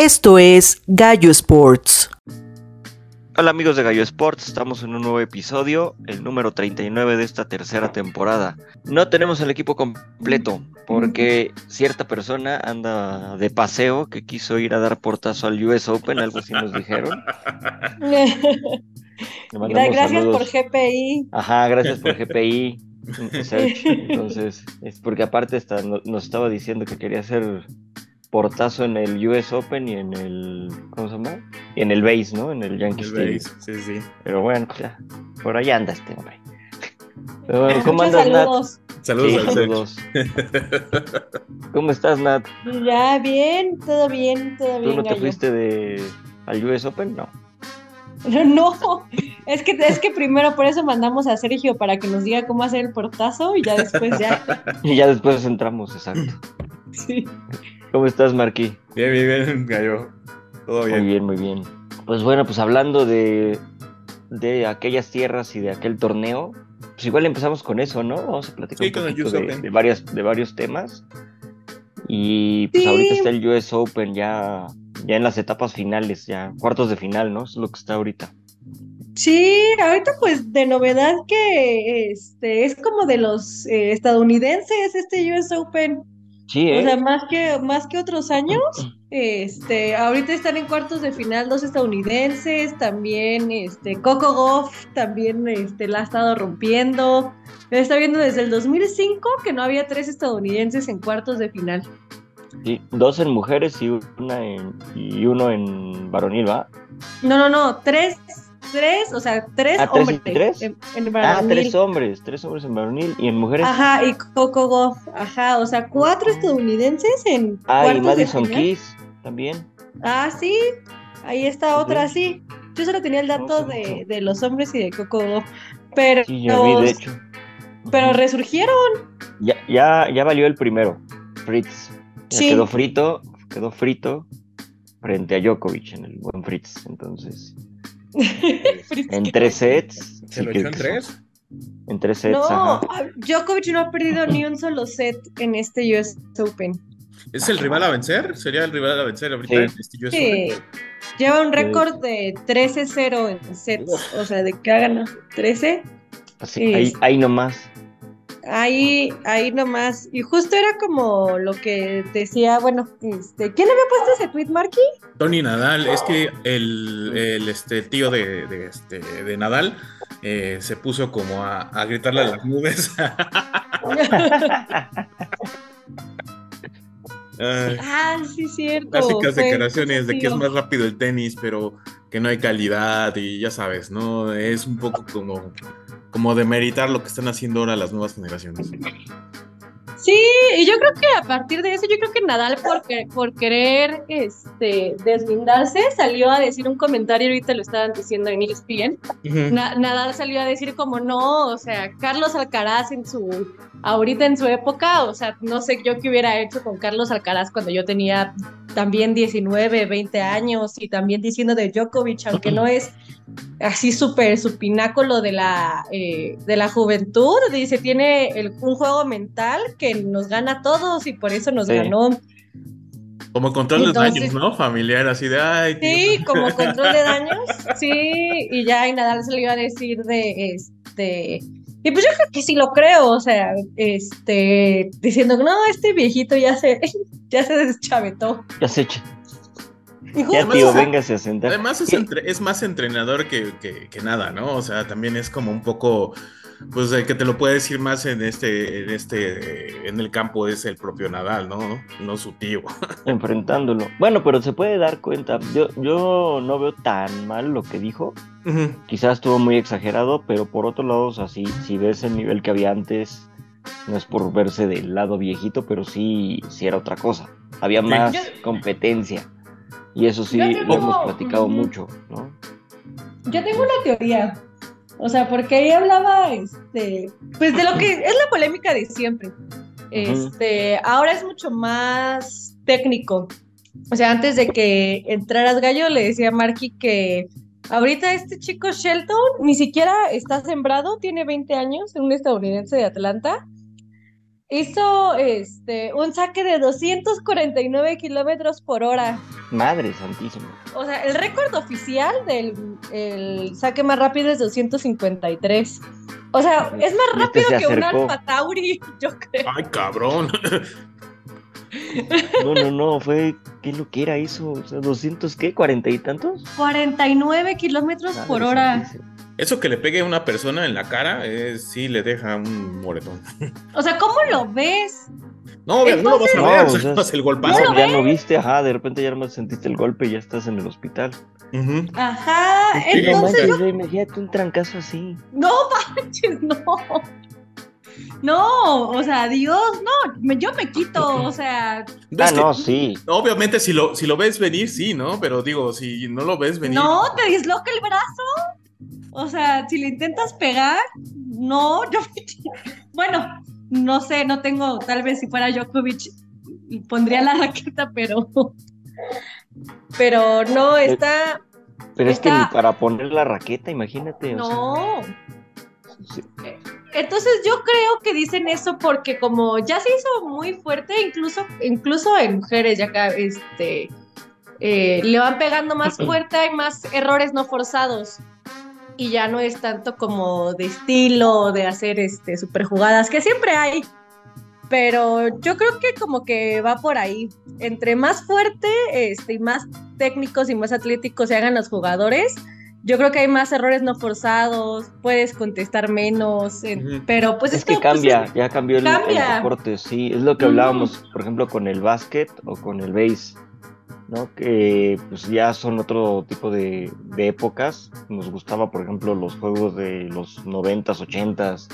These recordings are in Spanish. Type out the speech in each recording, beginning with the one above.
Esto es Gallo Sports. Hola amigos de Gallo Sports, estamos en un nuevo episodio, el número 39 de esta tercera temporada. No tenemos el equipo completo porque cierta persona anda de paseo que quiso ir a dar portazo al US Open, algo así nos dijeron. Gracias por GPI. Ajá, gracias por GPI. Entonces, es porque aparte está, nos estaba diciendo que quería hacer portazo en el US Open y en el. ¿Cómo se llama? Y en el base, ¿no? En el Yankee Stadium. Sí, sí. Pero bueno, ya. Por ahí anda este hombre. Pero bueno, ¿cómo andas, saludos. Nat? Saludos, saludos. ¿Cómo estás, Nat? Ya, bien, todo bien, todo bien. ¿Tú no te fuiste de al US Open? No. No, es que, es que primero por eso mandamos a Sergio para que nos diga cómo hacer el portazo y ya después ya. y ya después entramos, exacto. Sí. ¿Cómo estás, Marquí? Bien, bien, bien, Gallo. Todo bien. Muy bien, muy bien. Pues bueno, pues hablando de, de aquellas tierras y de aquel torneo, pues igual empezamos con eso, ¿no? Vamos a platicar un poquito de, de, varias, de varios temas. Y pues ahorita está el US Open ya, ya en las etapas finales, ya cuartos de final, ¿no? es lo que está ahorita. Sí, ahorita pues de novedad que este es como de los eh, estadounidenses este US Open. Sí, ¿eh? O sea, más que, más que otros años, este, ahorita están en cuartos de final dos estadounidenses, también este, Coco Goff también este, la ha estado rompiendo. Está viendo desde el 2005 que no había tres estadounidenses en cuartos de final. Sí, dos en mujeres y, una en, y uno en varonil, ¿va? No, no, no, tres tres, o sea, tres ah, hombres. Tres? En, en ah, tres hombres, tres hombres en varonil y en mujeres. Ajá, y Coco Goff, ajá, o sea, cuatro estadounidenses en. Ah, y Madison Keys también. Ah, sí, ahí está otra, sí. Yo solo tenía el dato de, de, los hombres y de Coco Goff, pero. Sí, yo vi, de hecho. Pero resurgieron. Ya, ya, ya valió el primero, Fritz. Ya sí. Quedó frito, quedó frito frente a Djokovic en el buen Fritz, entonces. en tres sets. ¿Se lo echó en tres? En tres sets. No, ajá. Djokovic no ha perdido ni un solo set en este US Open. ¿Es el rival a vencer? ¿Sería el rival a vencer ahorita sí. en este US sí. Open? Lleva un récord de 13-0 en sets. Uf. O sea, de que ha ganado 13. Así, ahí, ahí nomás. Ahí, ahí nomás. Y justo era como lo que decía, bueno, este, ¿quién había puesto ese tweet, Marky? Tony Nadal, es que el, el este, tío de, de, este, de Nadal eh, se puso como a, a, gritarle a las nubes. Ay, ah, sí, cierto. Clásicas declaraciones de que es más rápido el tenis, pero que no hay calidad y ya sabes, ¿no? Es un poco como como de meritar lo que están haciendo ahora las nuevas generaciones. Sí, y yo creo que a partir de eso, yo creo que Nadal por, por querer este, deslindarse salió a decir un comentario, ahorita lo estaban diciendo en ESPN, uh -huh. Na Nadal salió a decir como no, o sea, Carlos Alcaraz en su, ahorita en su época, o sea, no sé yo qué hubiera hecho con Carlos Alcaraz cuando yo tenía también 19, 20 años y también diciendo de Djokovic, aunque no es así súper su pináculo de la, eh, de la juventud, dice, tiene el, un juego mental que nos gana a todos y por eso nos sí. ganó. Como control Entonces, de daños, ¿no? Familiar, así de ay. Tío. Sí, como control de daños, sí, y ya y Nadal se le iba a decir de este. Y pues yo creo que sí lo creo, o sea, este, diciendo, no, este viejito ya se, ya se deschavetó. Ya se echa. Ya, tío, véngase a sentar. Además es, entre, es más entrenador que, que, que, nada, ¿no? O sea, también es como un poco, pues que te lo puede decir más en este, en este, en el campo es el propio Nadal, ¿no? No su tío. Enfrentándolo. Bueno, pero se puede dar cuenta. Yo, yo no veo tan mal lo que dijo. Uh -huh. Quizás estuvo muy exagerado, pero por otro lado, o sea, si, si ves el nivel que había antes, no es por verse del lado viejito, pero sí, sí era otra cosa. Había más competencia. Y eso sí tengo... lo hemos platicado mucho, ¿no? Yo tengo una teoría. O sea, porque ahí hablaba, este, pues de lo que es la polémica de siempre. Este, uh -huh. ahora es mucho más técnico. O sea, antes de que entraras gallo, le decía a Marky que ahorita este chico Shelton ni siquiera está sembrado, tiene 20 años, un estadounidense de Atlanta. Hizo este, un saque de 249 kilómetros por hora Madre santísima. O sea, el récord oficial del saque más rápido es 253. O sea, es más rápido que un Alfa Tauri, yo creo. Ay, cabrón. No, no, no, fue, ¿qué lo que era eso? O sea, 200, ¿qué? ¿40 y tantos? 49 kilómetros por hora. Eso que le pegue a una persona en la cara, eh, sí le deja un moretón. O sea, ¿cómo lo ves? No, no lo vas a ver, o sea, el golpazo. ya no viste, ajá, de repente ya no sentiste el golpe y ya estás en el hospital. Ajá, entonces. yo... Imagínate un trancazo así. No manches, no. No, o sea, Dios, no, yo me quito, o sea. Ah, no, sí. Obviamente, si lo, si lo ves venir, sí, ¿no? Pero digo, si no lo ves venir. No, te disloca el brazo. O sea, si le intentas pegar, no, yo Bueno, no sé, no tengo, tal vez si fuera Djokovic, pondría la raqueta, pero. Pero no, está. Pero es que ni para poner la raqueta, imagínate. No. Entonces yo creo que dicen eso porque como ya se hizo muy fuerte, incluso, incluso en mujeres ya acá, este, eh, le van pegando más fuerte, hay más errores no forzados. Y ya no es tanto como de estilo, de hacer este super jugadas, que siempre hay. Pero yo creo que como que va por ahí. Entre más fuerte, este, y más técnicos y más atléticos se hagan los jugadores, yo creo que hay más errores no forzados, puedes contestar menos, pero pues es que pues, cambia, ya cambió el, deporte, sí, es lo que hablábamos, por ejemplo, con el básquet o con el base, ¿no? Que pues ya son otro tipo de, épocas, nos gustaba, por ejemplo, los juegos de los noventas, ochentas,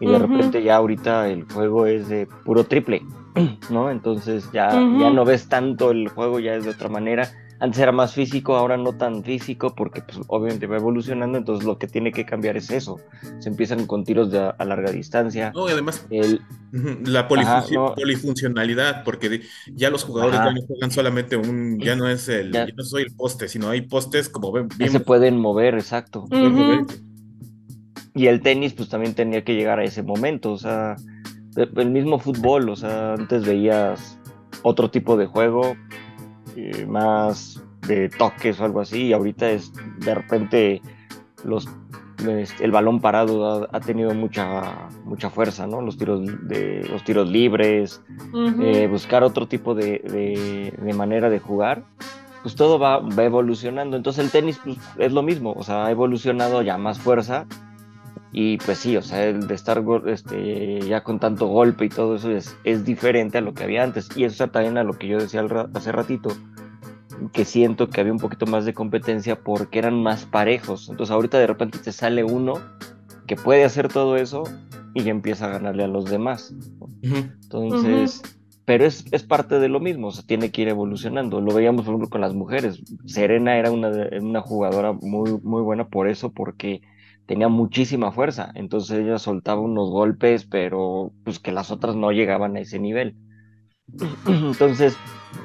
y de repente ya ahorita el juego es de puro triple, ¿no? Entonces ya, ya no ves tanto el juego, ya es de otra manera antes era más físico, ahora no tan físico, porque pues, obviamente va evolucionando, entonces lo que tiene que cambiar es eso. Se empiezan con tiros de a larga distancia. No, y además el... la polifuncionalidad, porque ya los jugadores ya no juegan solamente un, ya no es el, ya, no soy el poste, sino hay postes como ven. Ya se pueden mover, exacto. Y el tenis pues también tenía que llegar a ese momento, o sea, el mismo fútbol, o sea, antes veías otro tipo de juego, eh, más de toques o algo así, y ahorita es de repente los el balón parado ha, tenido mucha mucha fuerza, ¿no? Los tiros de los tiros libres, eh, buscar otro tipo de, manera de jugar, pues todo va, va, evolucionando. Entonces el tenis pues, es lo mismo, o sea, ha evolucionado ya más fuerza y pues sí, o sea, el de estar este, ya con tanto golpe y todo eso es, es diferente a lo que había antes. Y eso también a lo que yo decía hace ratito, que siento que había un poquito más de competencia porque eran más parejos. Entonces ahorita de repente te sale uno que puede hacer todo eso y ya empieza a ganarle a los demás. Entonces, pero es, es, parte de lo mismo, o sea, tiene que ir evolucionando. Lo veíamos, por ejemplo, con las mujeres. Serena era una, una jugadora muy, muy buena por eso, porque tenía muchísima fuerza, entonces ella soltaba unos golpes, pero pues que las otras no llegaban a ese nivel. Entonces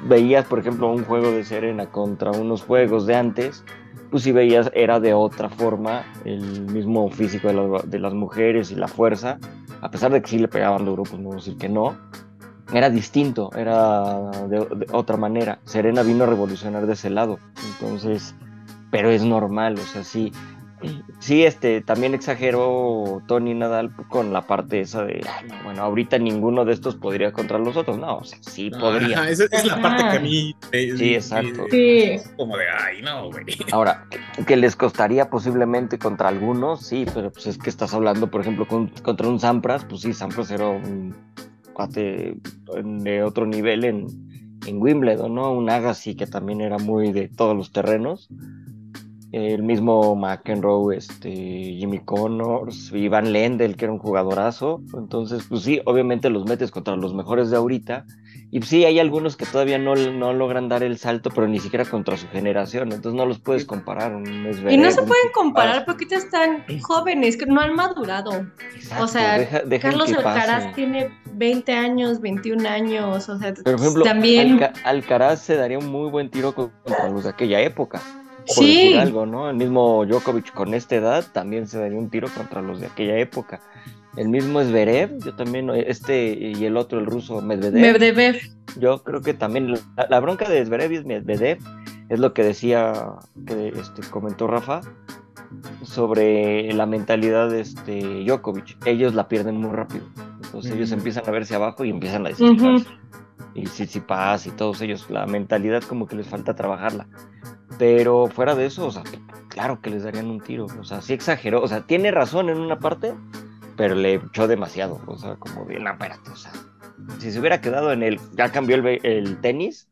veías, por ejemplo, un juego de Serena contra unos juegos de antes, pues si veías era de otra forma el mismo físico de, las mujeres y la fuerza, a pesar de que sí le pegaban duro, pues no voy a decir que no, era distinto, era de otra manera. Serena vino a revolucionar de ese lado, entonces, pero es normal, o sea, sí, Sí, este, también exageró Tony Nadal con la parte esa de, bueno, ahorita ninguno de estos podría contra los otros. No, o sea, sí podría. esa es la parte que a mí. sí, exacto. sí. Como de, ay, no, güey. Ahora, que les costaría posiblemente contra algunos, sí, pero pues es que estás hablando, por ejemplo, contra un Sampras, pues sí, Sampras era un cuate de otro nivel en, en Wimbledon, ¿no? Un Agassi que también era muy de todos los terrenos el mismo McEnroe, este, Jimmy Connors, Iván Lendl, que era un jugadorazo. Entonces, pues sí, obviamente los metes contra los mejores de ahorita. Y sí, hay algunos que todavía no, no logran dar el salto, pero ni siquiera contra su generación. Entonces no los puedes comparar. y no se pueden comparar porque están jóvenes, que no han madurado. o sea, Carlos Alcaraz tiene 20 años, 21 años. O sea, por ejemplo, también... Alcaraz se daría un muy buen tiro contra los de aquella época algo, ¿no? El mismo Djokovic con esta edad también se daría un tiro contra los de aquella época. El mismo Zverev, yo también, este y el otro, el ruso Medvedev. Medvedev. Yo creo que también la, bronca de Zverev y Medvedev es lo que decía, que este, comentó Rafa, sobre la mentalidad de este Djokovic. Ellos la pierden muy rápido. Entonces ellos empiezan a verse abajo y empiezan a decir Y Tsitsipas y todos ellos, la mentalidad como que les falta trabajarla. Pero fuera de eso, o sea, claro que les darían un tiro. O sea, sí exageró. O sea, tiene razón en una parte, pero le echó demasiado. O sea, como bien, apárate, o sea, si se hubiera quedado en el, ya cambió el, el tenis,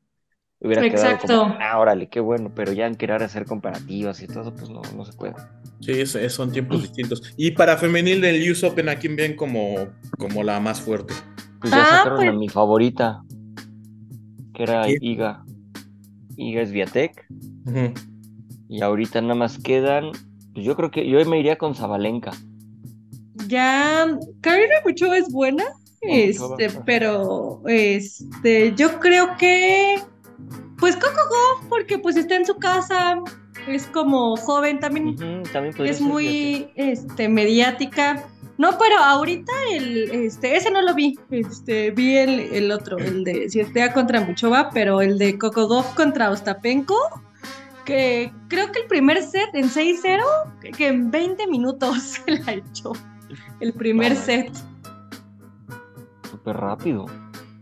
hubiera Exacto. quedado como, ah, órale, qué bueno, pero ya en querer hacer comparativas y todo, pues no, no se puede. Sí, son tiempos distintos. Y para femenil del US Open, ¿a quién ven como, como la más fuerte? Pues ya ah, sacaron a pues mi favorita, que era Iga. Iga es Viatec. Y ahorita nada más quedan, pues yo creo que yo me iría con Zabalenka. Ya, Karina Mucho es buena, este, pero este, yo creo que pues Coco Go, porque pues está en su casa, es como joven también, es muy este, mediática. No, pero ahorita el, este, ese no lo vi, este, vi el, el otro, el de Ciertea contra Muchova, pero el de Coco Go contra Ostapenko, que creo que el primer set en 6-0, que en 20 minutos se la echó, el primer set. Súper rápido.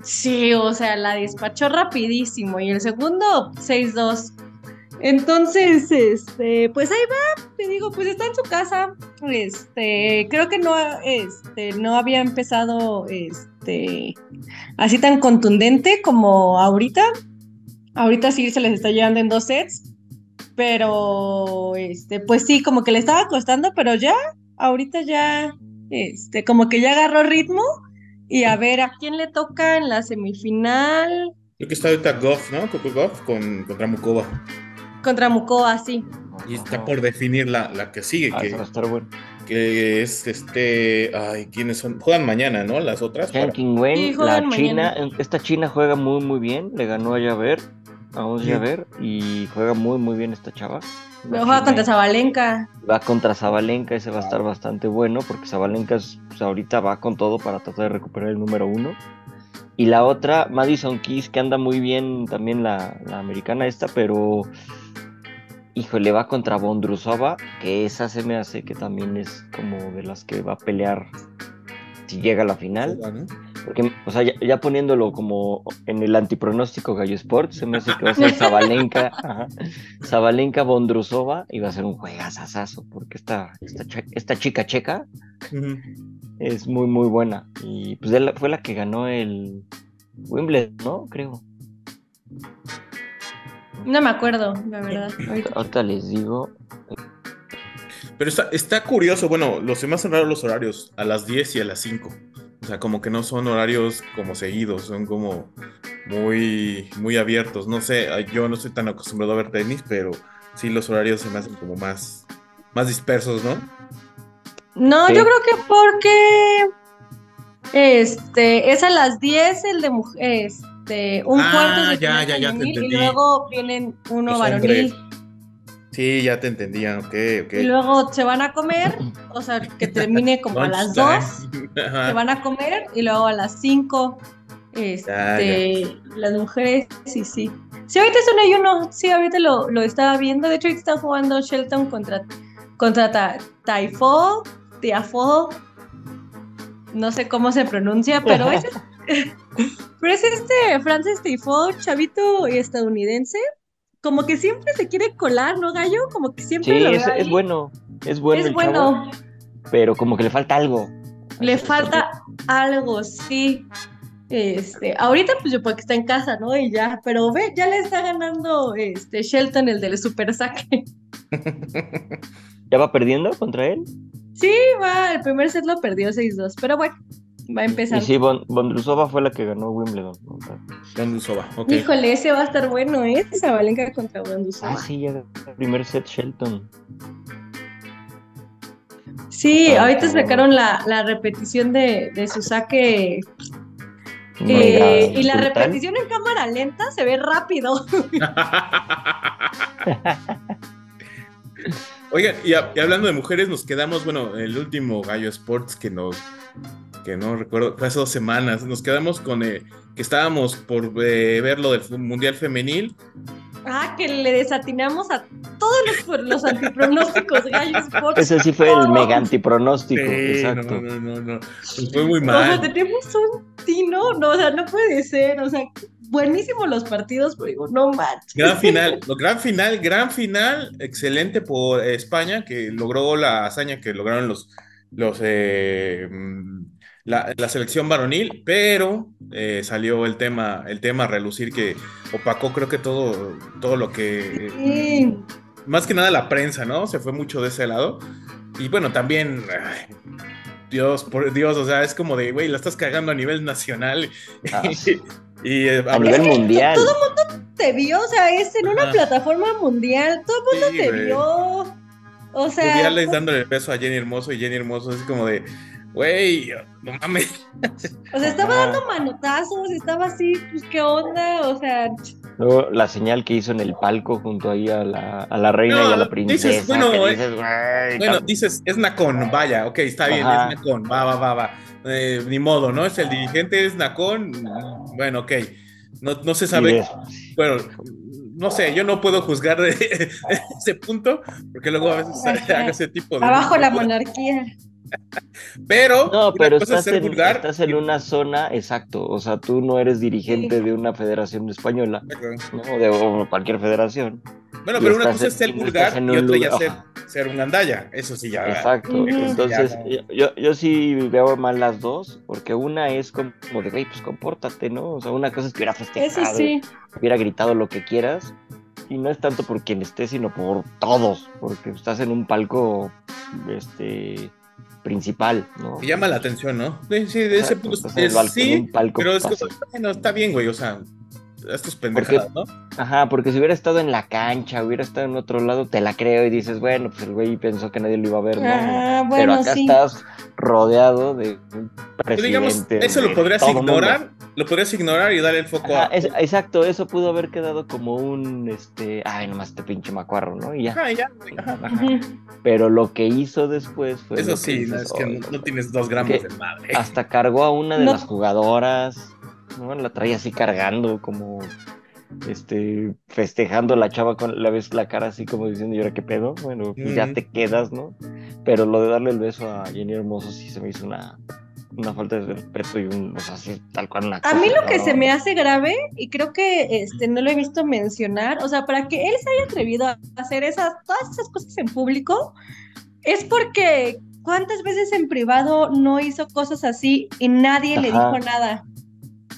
Sí, o sea, la despachó rapidísimo y el segundo 6-2. Entonces, este, pues ahí va, te digo, pues está en su casa. Este, creo que no, este, no había empezado, este, así tan contundente como ahorita. Ahorita sí se les está llevando en dos sets, pero, este, pues sí, como que le estaba costando, pero ya, ahorita ya, este, como que ya agarró ritmo y a ver, ¿a quién le toca en la semifinal? Creo que está ahorita Goff, ¿no? Coco Goff con, contra Mukova. Contra Mukova, sí. Y está por definir la, la que sigue. Ah, que, va a estar bueno. que es este. Ay, ¿quiénes son? Juegan mañana, ¿no? Las otras. Chen Wen, la China. Esta China juega muy, muy bien. Le ganó a Yaver, a un Yaver, y juega muy, muy bien esta chava. Va contra Zabalenka. Va contra Zabalenka, ese va a estar bastante bueno porque Zabalenka pues, ahorita va con todo para tratar de recuperar el número uno. Y la otra, Madison Keys, que anda muy bien también la, americana esta, pero híjole, va contra Bondrusova, que esa se me hace que también es como de las que va a pelear si llega a la final. Porque, o sea, ya, poniéndolo como en el antipronóstico Gallo Sport, se me hace que va a ser Zabalenka, Zabalenka Bondrusova y va a ser un juegazazazo, porque esta, esta, chica checa es muy, muy buena. Y pues fue la que ganó el Wimbledon, ¿no? Creo. No me acuerdo, la verdad. Ahorita les digo. Pero está, está curioso, bueno, los demás son raros los horarios, a las 10 y a las 5. O sea, como que no son horarios como seguidos, son como muy, muy abiertos. No sé, yo no estoy tan acostumbrado a ver tenis, pero sí los horarios se me hacen como más, más dispersos, ¿no? No, yo creo que porque este es a las 10 el de mujeres, este, un ah, cuarto de ya, ya, ya te entendí. y luego vienen uno varonil. Sí, ya te entendía, ok, ok. Y luego se van a comer, o sea, que termine como a las 2, se van a comer y luego a las 5, este, las mujeres, sí, sí. Sí, ahorita es un ayuno, sí, ahorita lo, lo estaba viendo, de hecho ahorita están jugando Shelton contra, contra ta, Taifo, Tiafo, no sé cómo se pronuncia, pero es, pero es este Francis Taifo, chavito estadounidense, como que siempre se quiere colar, ¿no, Gallo? Como que siempre sí, es, es, bueno, es bueno. Es bueno. pero como que le falta algo. Le falta algo, sí. Este, ahorita pues yo porque está en casa, ¿no? Y ya, pero ve, ya le está ganando este Shelton el del super saque. ¿Ya va perdiendo contra él? Sí, va, el primer set lo perdió 6-2, pero bueno, va a empezar. Y sí, Bondrusova fue la que ganó Wimbledon. Bondrusova, ok. Híjole, ese va a estar bueno, ¿eh? Valenca contra Bondrusova. Ah, sí, ya primer set Shelton. Sí, ahorita sacaron la, la repetición de, de, su saque. Eh, y la repetición en cámara lenta se ve rápido. Oigan, y, hablando de mujeres, nos quedamos, bueno, el último Gallo Sports que nos, que no recuerdo, fue hace dos semanas, nos quedamos con eh, que estábamos por eh, ver lo del Mundial Femenil. Ah, que le desatinamos a todos los, los antipronósticos Gallo Sports. Ese sí fue el mega antipronóstico, exacto. No, no, no, no, fue muy mal. O sea, tenemos un tino, no, o sea, no puede ser, o sea, buenísimos los partidos, pero digo, no manches. Gran final, gran final, gran final, excelente por España, que logró la hazaña que lograron los, los eh, la, selección varonil, pero eh, salió el tema, el tema a relucir que opacó creo que todo, todo lo que más que nada la prensa, ¿no? Se fue mucho de ese lado. Y bueno, también Dios, por Dios, o sea, es como de, güey, la estás cagando a nivel nacional. Ah, y, eh, a nivel mundial. Todo el mundo te vio, o sea, es en una plataforma mundial, todo el mundo te vio. O sea. Mundiales dándole el beso a Jenny Hermoso y Jenny Hermoso es como de, güey, no mames. O sea, estaba dando manotazos, estaba así, pues qué onda, o sea. Luego la señal que hizo en el palco junto ahí a la, a la reina y a la princesa. Dices, bueno, dices, bueno, dices, es Nacón, vaya, ok, está bien, es Nacón, va, va, va, va. Eh, ni modo, ¿no? Es el dirigente, es Nacón, bueno, ok. No, no se sabe. Bueno, no sé, yo no puedo juzgar ese punto, porque luego a veces haga ese tipo de. Abajo la monarquía. Pero, no, pero estás, en, una zona, exacto, o sea, tú no eres dirigente de una federación española, ¿no? de cualquier federación. Bueno, pero una cosa es ser vulgar y otra ya ser, ser un andalla, eso sí ya. Exacto, entonces yo, yo sí veo mal las dos, porque una es como, de, güey, pues compórtate, ¿no? O sea, una cosa es que hubiera festejado, hubiera gritado lo que quieras, y no es tanto por quien esté, sino por todos, porque estás en un palco, este principal, ¿no? llama la atención, ¿no? Sí, de ese punto. sí, pero es que, bueno, está bien, güey, o sea, estos pendejadas, ¿no? Ajá, porque si hubiera estado en la cancha, hubiera estado en otro lado, te la creo y dices, bueno, pues el güey pensó que nadie lo iba a ver, ¿no? Ah, pero acá estás rodeado de un presidente. digamos, eso lo podrías ignorar, lo podrías ignorar y darle el foco a... exacto, eso pudo haber quedado como un, este, ay, nomás este pinche macuarro, ¿no? Y ya. Ah, ya, ajá. Pero lo que hizo después fue... Eso sí, es que no, tienes dos gramos de madre. Hasta cargó a una de las jugadoras, ¿no? La traía así cargando como este, festejando la chava con la ves la cara así como diciendo, ¿y ahora qué pedo? Bueno, pues ya te quedas, ¿no? Pero lo de darle el beso a Jenny Hermoso sí se me hizo una, una falta de respeto y un, o sea, así, tal cual una A mí lo que se me hace grave, y creo que este, no lo he visto mencionar, o sea, para que él se haya atrevido a hacer esas, todas esas cosas en público, es porque ¿cuántas veces en privado no hizo cosas así y nadie le dijo nada?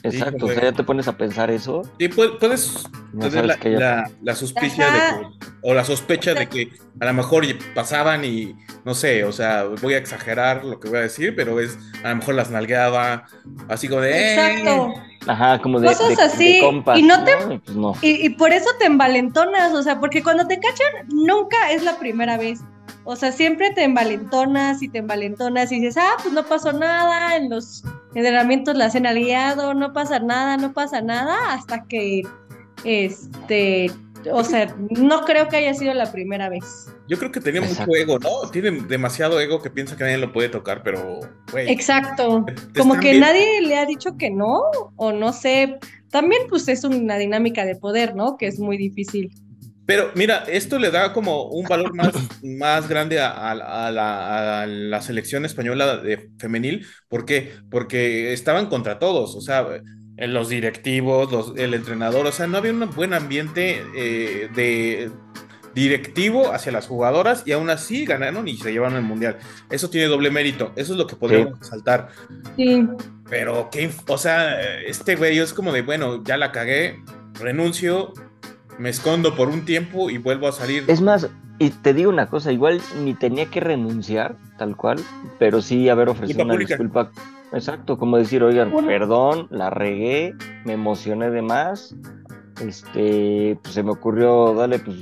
Exacto, o sea, ya te pones a pensar eso. Sí, puedes tener la, la, sospecha de que, o la sospecha de que a lo mejor pasaban y no sé, o sea, voy a exagerar lo que voy a decir, pero es a lo mejor las nalgueaba, así como de. Eh". Exacto. Ajá, como de. Cosas así. y no te. Pues y, y por eso te envalentonas, o sea, porque cuando te cachan, nunca es la primera vez. O sea, siempre te envalentonas y te envalentonas y dices, ah, pues no pasó nada, en los entrenamientos la hacen al guiado, no pasa nada, no pasa nada, hasta que, este, o sea, no creo que haya sido la primera vez. Yo creo que tenía mucho ego, ¿no? Tiene demasiado ego que piensa que nadie lo puede tocar, pero, güey. Exacto. Como que nadie le ha dicho que no, o no sé. También, pues, es una dinámica de poder, ¿no? Que es muy difícil. Pero mira, esto le da como un valor más, más grande a, la, selección española de femenil. ¿Por qué? Porque estaban contra todos, o sea, los directivos, el entrenador, o sea, no había un buen ambiente eh, de directivo hacia las jugadoras y aún así ganaron y se llevaron el mundial. Eso tiene doble mérito, eso es lo que podríamos saltar. Sí. Pero, ¿qué? O sea, este güey es como de, bueno, ya la cagué, renuncio, me escondo por un tiempo y vuelvo a salir. Es más, y te digo una cosa, igual ni tenía que renunciar, tal cual, pero sí haber ofrecido una disculpa. Exacto, como decir, oigan, perdón, la regué, me emocioné de más, este, pues se me ocurrió, dale, pues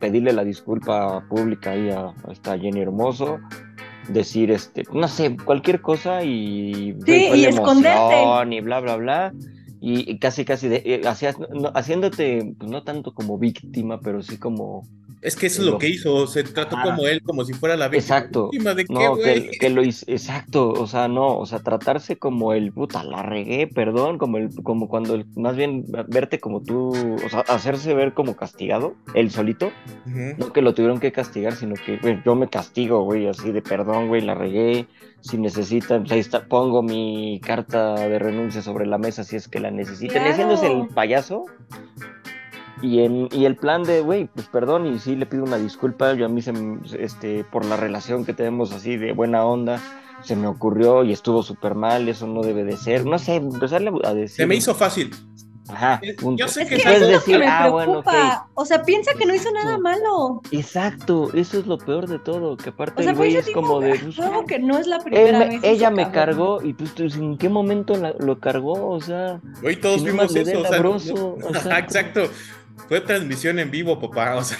pedirle la disculpa pública ahí a, esta Jenny Hermoso, decir, este, no sé, cualquier cosa y... Sí, y esconderte. Y bla, bla, bla y casi casi de, eh, haciéndote pues, no tanto como víctima pero sí como Es que eso es lo, que hizo, se trató como él, como si fuera la víctima. Exacto. ¿De qué, no, que, lo hizo, exacto, o sea, no, o sea, tratarse como el puta, la regué, perdón, como el, como cuando más bien verte como tú, o sea, hacerse ver como castigado, él solito, no que lo tuvieron que castigar, sino que yo me castigo, güey, así de perdón, güey, la regué, si necesitan, pues ahí está, pongo mi carta de renuncia sobre la mesa si es que la necesitan, claro. haciéndose el payaso, y, en, y el plan de, güey, pues perdón, y sí le pido una disculpa, yo a mí se, este, por la relación que tenemos así de buena onda, se me ocurrió y estuvo súper mal, eso no debe de ser, no sé, empezarle a decir. Se me hizo fácil. Ajá, eh, Yo sé que, es puedes decir, ah, bueno, O sea, piensa que no hizo nada malo. Exacto, eso es lo peor de todo, que aparte el güey es como de... Pues, que no es la primera vez. Ella me cargó y pues, pues, ¿en qué momento lo cargó? O sea... Hoy todos vimos eso, o sea, exacto. Fue transmisión en vivo, papá. O sea,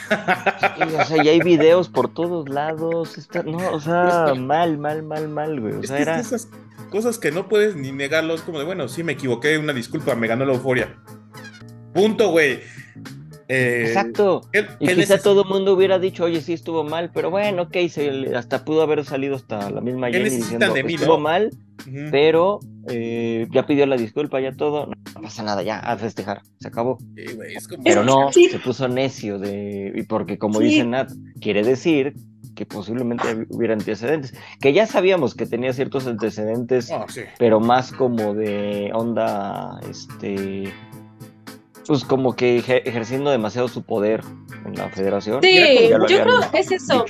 o sea y hay videos por todos lados. Está, no, o sea, mal, mal, mal, mal, güey. O sea, era... esas cosas que no puedes ni negarlo. Es como de, bueno, sí me equivoqué, una disculpa, me ganó la euforia. Punto, güey. Eh, Exacto. y quizá todo el mundo hubiera dicho, oye, sí estuvo mal, pero bueno, ok, se, hasta pudo haber salido hasta la misma Jenny diciendo, de mí, estuvo mal, pero eh, ya pidió la disculpa, ya todo, no, pasa nada, ya, a festejar, se acabó. Pero no, se puso necio de, y porque como dice Nat, quiere decir que posiblemente hubiera antecedentes, que ya sabíamos que tenía ciertos antecedentes, ah, pero más como de onda, este pues como que ejerciendo demasiado su poder en la federación. Sí, yo creo que es eso.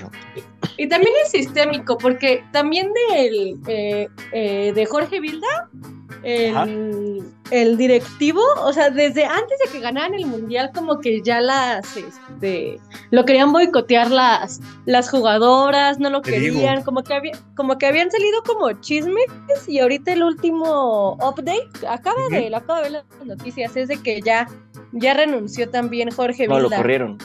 Y también es sistémico, porque también del, eh, eh, de Jorge Vilda, el, directivo, o sea, desde antes de que ganaran el mundial, como que ya las, este, lo querían boicotear las, las jugadoras, no lo querían, como que, había, como que habían salido como chismes y ahorita el último update, acaba de, acaba de ver las noticias, es de que ya, ya renunció también Jorge no, lo corrieron,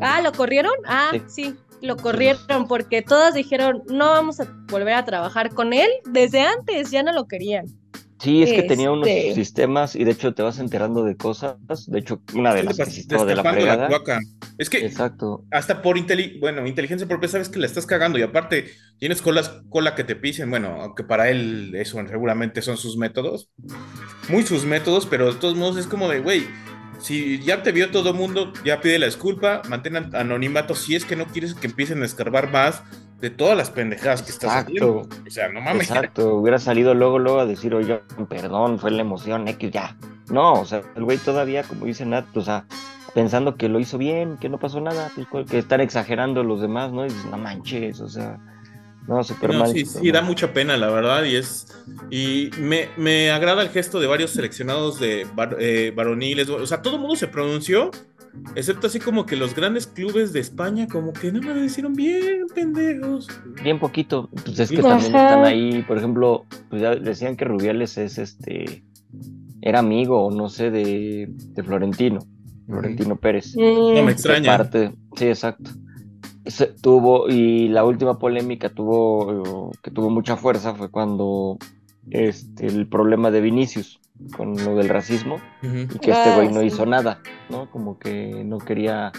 Ah, ¿lo corrieron? Ah, sí lo corrieron porque todas dijeron no vamos a volver a trabajar con él desde antes, ya no lo querían. Sí, es que tenía unos este sistemas y de hecho te vas enterando de cosas. De hecho, una de las que de la fregada. es que Exacto. hasta por bueno, inteligencia propia sabes que la estás cagando y aparte tienes colas, cola que te pisen. Bueno, aunque para él eso seguramente son sus métodos. Muy sus métodos, pero de todos modos es como de, güey, si ya te vio todo el mundo, ya pide la disculpa, mantén anonimato si es que no quieres que empiecen a escarbar más de todas las pendejadas que estás haciendo. O sea, no mames. Exacto, hubiera salido luego, luego a decir, oye, perdón, fue la emoción, X, ya. No, o sea, el güey todavía, como dice Nat, o sea, pensando que lo hizo bien, que no pasó nada, pues que están exagerando los demás, ¿no? Y dices, no manches, o sea, no, súper mal. Sí, sí, da mucha pena, la verdad, y es. Y me, me agrada el gesto de varios seleccionados de eh, varoniles, o sea, todo el mundo se pronunció Excepto así como que los grandes clubes de España, como que no me lo hicieron bien, pendejos. Bien poquito. Pues es que también están ahí, por ejemplo, pues ya decían que Rubiales es este. Era amigo, o no sé, de, de Florentino. Florentino Pérez. No me extraña. sí, exacto. Tuvo, y la última polémica tuvo, que tuvo mucha fuerza fue cuando este, el problema de Vinicius con lo del racismo y que este güey no ah, hizo nada, ¿no? Como que no quería,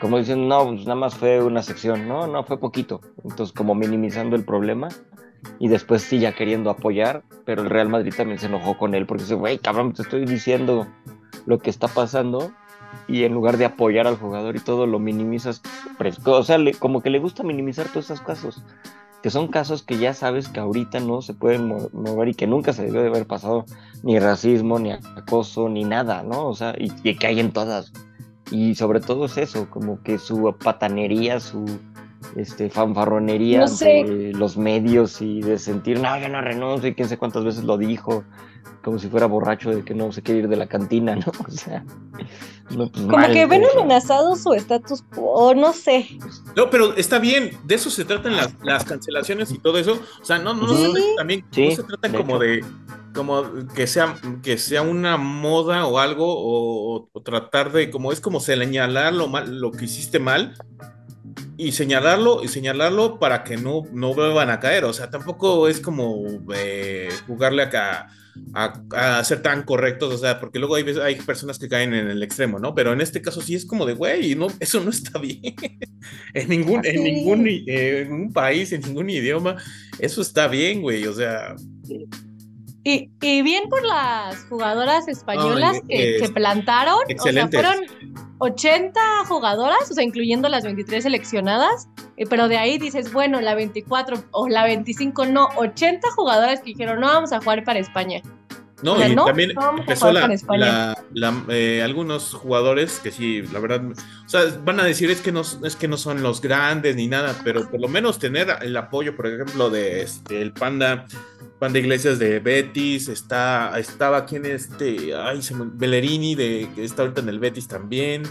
como diciendo, no, pues nada más fue una sección, no, no, fue poquito. Entonces, como minimizando el problema y después sí ya queriendo apoyar, pero el Real Madrid también se enojó con él porque dice, güey, cabrón, te estoy diciendo lo que está pasando y en lugar de apoyar al jugador y todo lo minimizas, o sea, como que le gusta minimizar todos esos casos que son casos que ya sabes que ahorita no se pueden mover y que nunca se debió de haber pasado ni racismo, ni acoso, ni nada, ¿no? O sea, y, que hay en todas. Y sobre todo es eso, como que su patanería, su este, fanfarronería de los medios y de sentir, no, yo no renuncio y quién sé cuántas veces lo dijo como si fuera borracho de que no se quiere ir de la cantina, ¿no? O sea, pues, como que ven amenazado su estatus quo, no sé. No, pero está bien, de eso se tratan las, las cancelaciones y todo eso. O sea, no, no, se, también, no se trata como de como que sea que sea una moda o algo o, tratar de como es como señalar lo mal lo que hiciste mal y señalarlo y señalarlo para que no, no vuelvan a caer. O sea, tampoco es como eh, jugarle acá a, ser tan correctos, o sea, porque luego hay, hay personas que caen en el extremo, ¿no? Pero en este caso sí es como de, güey, no, eso no está bien. en, ningún, en, ningún, en país, en ningún idioma, eso está bien, güey, o sea... Y, y, bien por las jugadoras españolas que, que, plantaron. O sea, fueron 80 jugadoras, o sea, incluyendo las 23 seleccionadas. Eh, pero de ahí dices, bueno, la 24 o la 25, no, 80 jugadoras que dijeron, no vamos a jugar para España. No, y también empezó la, eh, algunos jugadores que sí, la verdad, o sea, van a decir es que no es que no son los grandes ni nada, pero por lo menos tener el apoyo, por ejemplo, de este, el Panda, Panda Iglesias de Betis, está, estaba aquí en este, ay, se Bellerini de que está ahorita en el Betis también,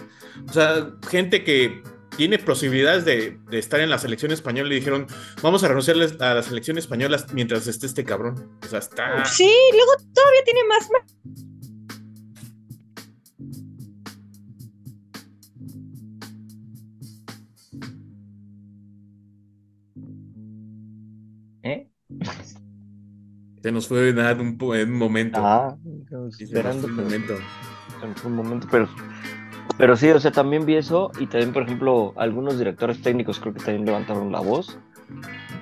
o sea, gente que tiene posibilidades de, estar en la selección española y dijeron, vamos a renunciarles a la selección española mientras esté este cabrón. O sea, está... Sí, luego todavía tiene más... ¿Eh? Se nos fue dar un, un momento. Ah, esperando. Un momento. Un momento, pero pero sí, o sea, también vi eso y también, por ejemplo, algunos directores técnicos creo que también levantaron la voz.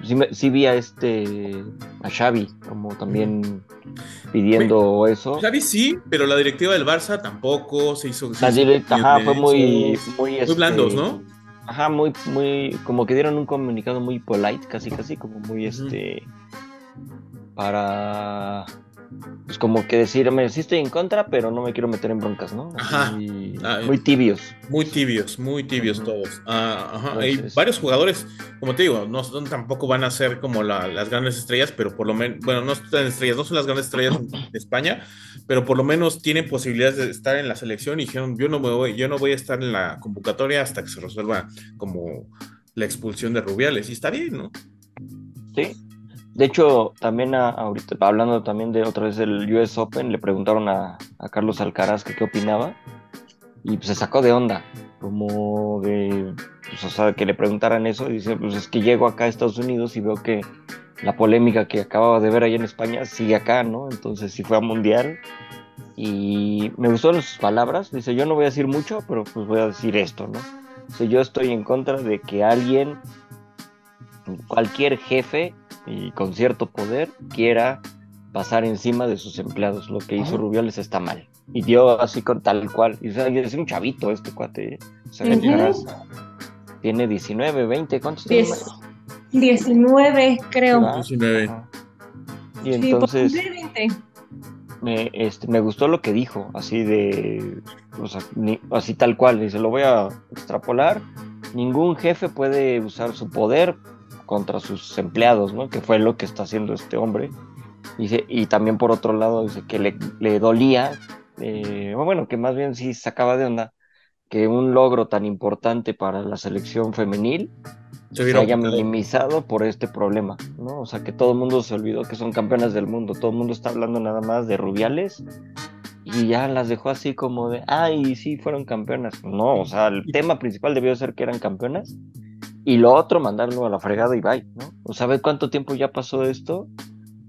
Sí, sí vi a este, a Xavi, como también pidiendo eso. Xavi sí, pero la directiva del Barça tampoco se hizo. la ajá, fue muy, muy, muy blandos, este, ¿no? Ajá, muy, muy, como que dieron un comunicado muy polite, casi, casi, como muy, este, para pues como que decirme, sí estoy en contra, pero no me quiero meter en broncas, ¿no? Ajá. muy tibios. Muy tibios, muy tibios todos. Ah, ajá. Hay varios jugadores, como te digo, no tampoco van a ser como las grandes estrellas, pero por lo menos, bueno, no son estrellas, no son las grandes estrellas de España, pero por lo menos tienen posibilidades de estar en la selección y dijeron, yo no me voy, yo no voy a estar en la convocatoria hasta que se resuelva como la expulsión de Rubiales. Y está bien, ¿no? Sí, de hecho, también ahorita, hablando también de otra vez del US Open, le preguntaron a, Carlos Alcaraz que qué opinaba y pues se sacó de onda, como de, pues, o sea, que le preguntaran eso y dice, pues es que llego acá a Estados Unidos y veo que la polémica que acababa de ver ahí en España sigue acá, ¿no? Entonces sí fue a Mundial y me gustaron sus palabras, dice, yo no voy a decir mucho, pero pues voy a decir esto, ¿no? O yo estoy en contra de que alguien, cualquier jefe, y con cierto poder quiera pasar encima de sus empleados. Lo que hizo Rubiales está mal. Y dio así con tal cual. Y es un chavito este cuate. tiene 19, 20, ¿cuántos tiene? 19, creo. 19. Y entonces me, este, me gustó lo que dijo, así de, así tal cual, y se lo voy a extrapolar. Ningún jefe puede usar su poder contra sus empleados, ¿no? Que fue lo que está haciendo este hombre. Dice, y también por otro lado dice que le, le dolía, eh, bueno, que más bien sí sacaba de onda que un logro tan importante para la selección femenil se, haya minimizado por este problema, ¿no? O sea, que todo el mundo se olvidó que son campeonas del mundo, todo el mundo está hablando nada más de Rubiales y ya las dejó así como de, ay, sí, fueron campeonas. No, o sea, el tema principal debió ser que eran campeonas y lo otro, mandarlo a la fregada y bye, ¿no? O sabe cuánto tiempo ya pasó esto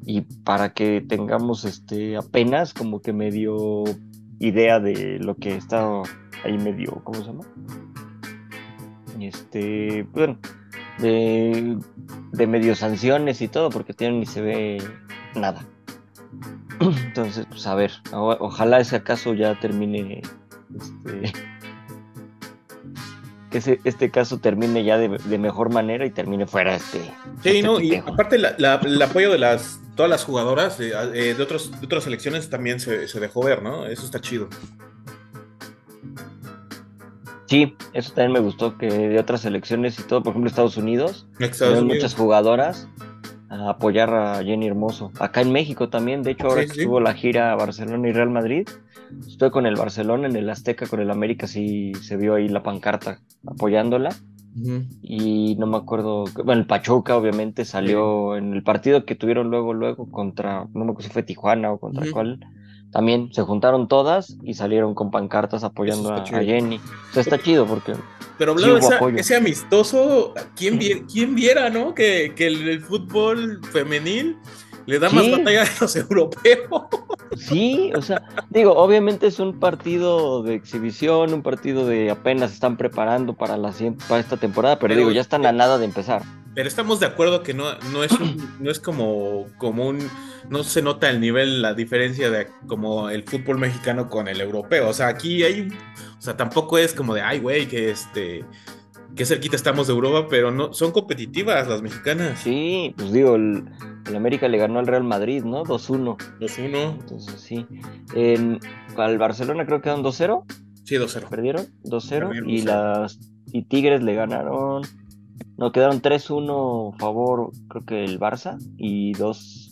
y para que tengamos este apenas como que medio idea de lo que está ahí medio, ¿cómo se llama? Este, bueno, de, de medio sanciones y todo, porque tienen ni se ve nada. Entonces, pues a ver, ojalá ese acaso ya termine este, que este caso termine ya de, mejor manera y termine fuera este. Sí, este no, y aparte el apoyo de las todas las jugadoras eh, eh, de, otros, de otras selecciones también se, dejó ver, ¿no? Eso está chido. Sí, eso también me gustó, que de otras selecciones y todo, por ejemplo Estados Unidos, Estados muchas jugadoras a apoyar a Jenny Hermoso. Acá en México también, de hecho ahora que estuvo la gira Barcelona y Real Madrid, Estoy con el Barcelona, en el Azteca, con el América, sí se vio ahí la pancarta apoyándola. Y no me acuerdo, bueno, el Pachuca obviamente salió en el partido que tuvieron luego, luego contra, no me acuerdo si fue Tijuana o contra cuál, también se juntaron todas y salieron con pancartas apoyando a, Jenny. O sea, está chido porque. Pero hablando de ese amistoso, ¿quién, ¿quién viera, no? Que, el, fútbol femenil le da más batalla a los europeos. Sí, o sea, digo, obviamente es un partido de exhibición, un partido de apenas están preparando para, la, para esta temporada, pero, digo, ya están a nada de empezar. Pero estamos de acuerdo que no, no, es, no es como, como un no se nota el nivel, la diferencia de como el fútbol mexicano con el europeo. O sea, aquí hay, o sea, tampoco es como de, ay, güey, que este, que cerquita estamos de Europa, pero no, son competitivas las mexicanas. Sí, pues digo, el, América le ganó al Real Madrid, ¿no? 2-1. 2-1. Entonces sí. En, al Barcelona creo que eran 2-0. Sí, 2-0. Perdieron 2-0 y las y Tigres le ganaron. No, quedaron 3-1 favor, creo que el Barça y 2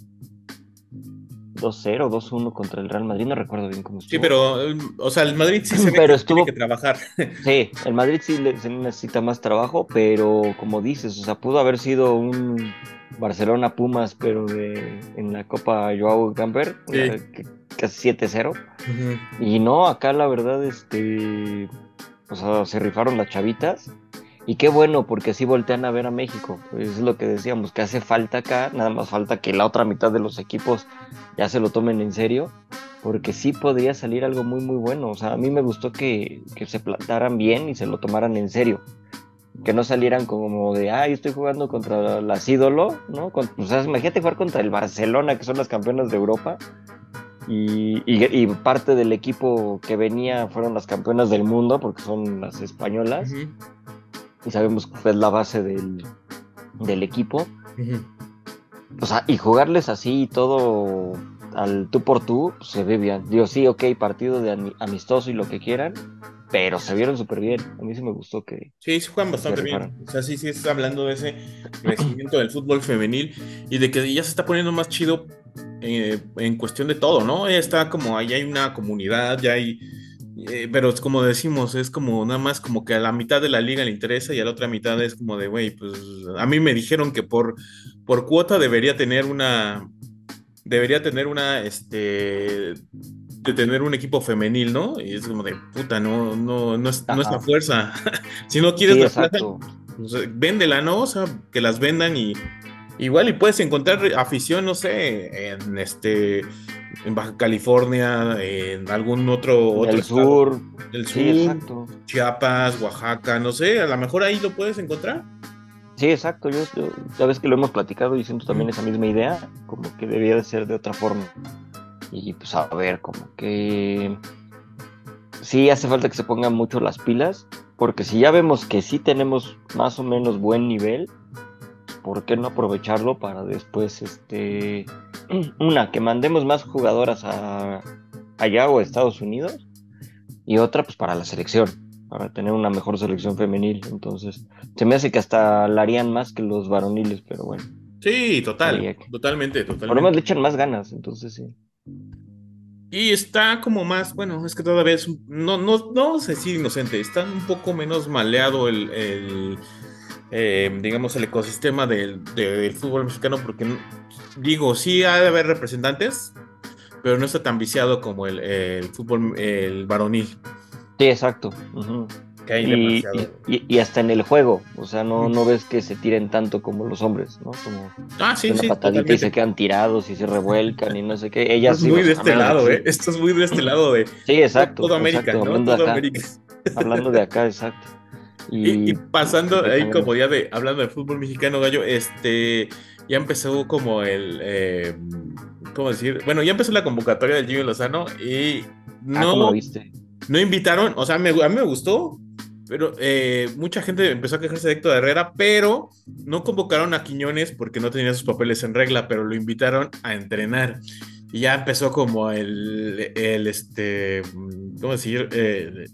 2-0, 2-1 contra el Real Madrid, no recuerdo bien cómo estuvo. Sí, pero, o sea, el Madrid sí se pero que tiene que trabajar. Sí, el Madrid sí necesita más trabajo, pero como dices, o sea, pudo haber sido un Barcelona Pumas, pero de, en la Copa Joao Gamper, casi 7-0. Y no, acá la verdad, este, o sea, se rifaron las chavitas y qué bueno, porque así voltean a ver a México. Pues es lo que decíamos, que hace falta acá, nada más falta que la otra mitad de los equipos ya se lo tomen en serio, porque sí podría salir algo muy, muy bueno. O sea, a mí me gustó que, se plantaran bien y se lo tomaran en serio. Que no salieran como de, ay, estoy jugando contra las ídolo, ¿no? o sea, imagínate jugar contra el Barcelona, que son las campeonas de Europa. Y, parte del equipo que venía fueron las campeonas del mundo, porque son las españolas y sabemos que es la base del, equipo. O sea, y jugarles así y todo al tú por tú, pues, se ve bien. Digo, sí, ok, partido de amistoso y lo que quieran, pero se vieron súper bien. A mí sí me gustó que. Sí, se juegan bastante bien. O sea, sí, sí, está hablando de ese crecimiento del fútbol femenil y de que ya se está poniendo más chido eh, en cuestión de todo, ¿no? Está como ahí hay una comunidad, ya hay eh, pero es como decimos, es como nada más como que a la mitad de la liga le interesa y a la otra mitad es como de, güey, pues a mí me dijeron que por, por cuota debería tener una, debería tener una, este, de tener un equipo femenil, ¿no? Y es como de, puta, no, no, no es, no es la fuerza. si no quieres la pues, véndela, ¿no? O sea, que las vendan y igual y puedes encontrar afición, no sé, en este en Baja California, en algún otro, otro el sur, del sur, Chiapas, Oaxaca, no sé, a lo mejor ahí lo puedes encontrar. Sí, exacto, yo, ya ves que lo hemos platicado y siento también esa misma idea, como que debía de ser de otra forma. Y pues a ver, como que sí hace falta que se pongan mucho las pilas, porque si ya vemos que sí tenemos más o menos buen nivel, ¿por qué no aprovecharlo para después, este, una, que mandemos más jugadoras a allá o a Estados Unidos y otra, pues para la selección, para tener una mejor selección femenil. Entonces, se me hace que hasta la harían más que los varoniles, pero bueno. Sí, total, totalmente, totalmente. Por lo menos le echan más ganas, entonces sí. Y está como más, bueno, es que todavía es, no, no, no sé si inocente, está un poco menos maleado el eh, digamos, el ecosistema del, fútbol mexicano, porque digo, sí ha de haber representantes, pero no está tan viciado como el, fútbol el varonil. Sí, exacto. y, hasta en el juego, o sea, no, no ves que se tiren tanto como los hombres, ¿no? Como ah, sí, una patadita y se quedan tirados y se revuelcan y no sé qué. Ellas Esto es muy de este lado, ¿eh? Esto es muy de este lado de. Sí, exacto. América, ¿no? Todo América. Hablando de acá, exacto. Y, pasando ahí como ya de, hablando de fútbol mexicano, Gallo, este, ya empezó como el, eh, ¿cómo decir? Bueno, ya empezó la convocatoria del Jimmy Lozano y ah, no, no invitaron, o sea, a mí me gustó, pero eh, mucha gente empezó a quejarse de Héctor Herrera, pero no convocaron a Quiñones porque no tenía sus papeles en regla, pero lo invitaron a entrenar. Y ya empezó como el, el este, ¿cómo decir? Eh,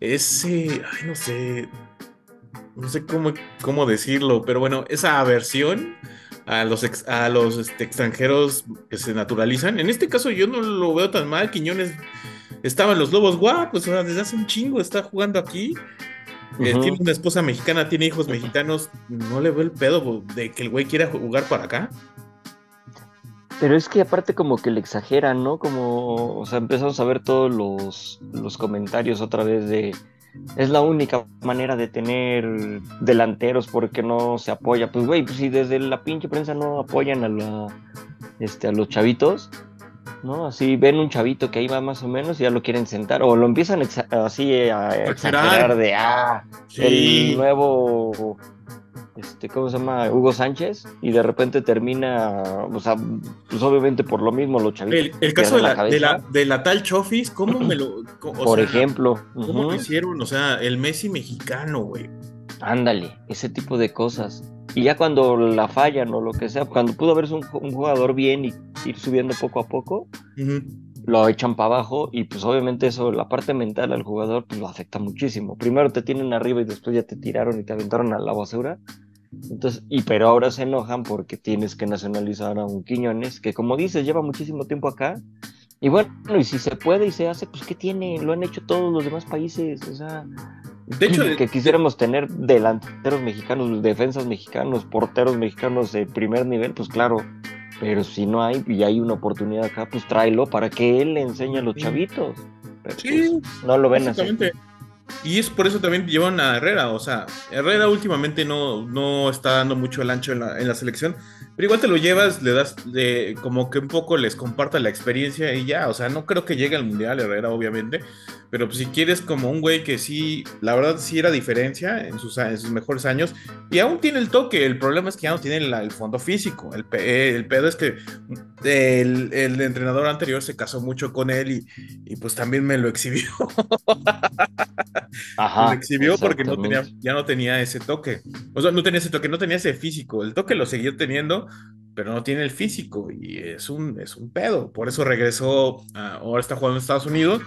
ese, ay, no sé, no sé cómo, cómo decirlo, pero bueno, esa aversión a los, a los este, extranjeros que se naturalizan. En este caso yo no lo veo tan mal. Quiñones estaba en los Lobos guapos, desde hace un chingo está jugando aquí. Eh, tiene una esposa mexicana, tiene hijos mexicanos. No le veo el pedo de que el güey quiera jugar para acá. Pero es que aparte como que le exageran, ¿no? Como, o sea, empezamos a ver todos los, los comentarios otra vez de es la única manera de tener delanteros porque no se apoya. Pues güey, pues si desde la pinche prensa no apoyan a la este a los chavitos, ¿no? Así ven un chavito que ahí va más o menos y ya lo quieren sentar o lo empiezan así a exagerar de ah, el nuevo este, ¿cómo se llama? Hugo Sánchez, y de repente termina, o sea, pues obviamente por lo mismo los chavitos. El, caso de la, de la, tal Chofis, ¿cómo me lo. por ejemplo. ¿Cómo lo hicieron? O sea, el Messi mexicano, güey. Ándale, ese tipo de cosas. Y ya cuando la fallan o lo que sea, cuando pudo haberse un, jugador bien y ir subiendo poco a poco, lo echan para abajo y pues obviamente eso, la parte mental al jugador, pues lo afecta muchísimo. Primero te tienen arriba y después ya te tiraron y te aventaron a la basura. Entonces, y pero ahora se enojan porque tienes que nacionalizar a un Quiñones, que como dices, lleva muchísimo tiempo acá. Y bueno, y si se puede y se hace, pues ¿qué tiene? Lo han hecho todos los demás países, o sea, de hecho, que quisiéramos tener delanteros mexicanos, defensas mexicanos, porteros mexicanos de primer nivel, pues claro, pero si no hay y hay una oportunidad acá, pues tráelo para que él le enseñe a los chavitos. sí, pues, no lo ven así. Y es por eso también llevan a Herrera. O sea, Herrera últimamente no, no está dando mucho el ancho en la, en la selección. Pero igual te lo llevas, le das de, como que un poco les comparta la experiencia y ya. O sea, no creo que llegue al Mundial Herrera, obviamente. Pero pues, si quieres como un güey que sí, la verdad sí era diferencia en sus, sus mejores años. Y aún tiene el toque. El problema es que ya no tiene el fondo físico. El, el pedo es que el, el, entrenador anterior se casó mucho con él y, y pues también me lo exhibió. Ajá, lo exhibió porque no tenía, ya no tenía ese toque. O sea, no tenía ese toque, no tenía ese físico. El toque lo seguía teniendo, pero no tiene el físico y es un, es un pedo. Por eso regresó, ahora está jugando en Estados Unidos.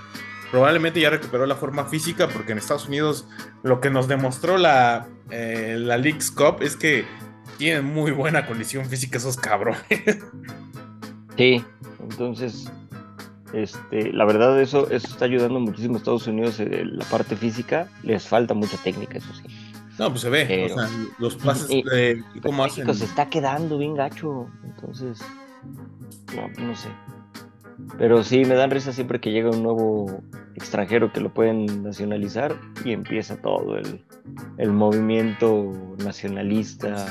Probablemente ya recuperó la forma física porque en Estados Unidos lo que nos demostró la, eh, la League's Cup es que tienen muy buena condición física esos cabrones. Sí, entonces este, la verdad, eso, eso está ayudando muchísimo a Estados Unidos en la parte física. Les falta mucha técnica, eso sí. No, pues se ve. o sea, los pases, de ¿cómo hacen? Se está quedando bien gacho. Entonces, no, no sé. Pero sí, me dan risa siempre que llega un nuevo extranjero que lo pueden nacionalizar y empieza todo el, el movimiento nacionalista.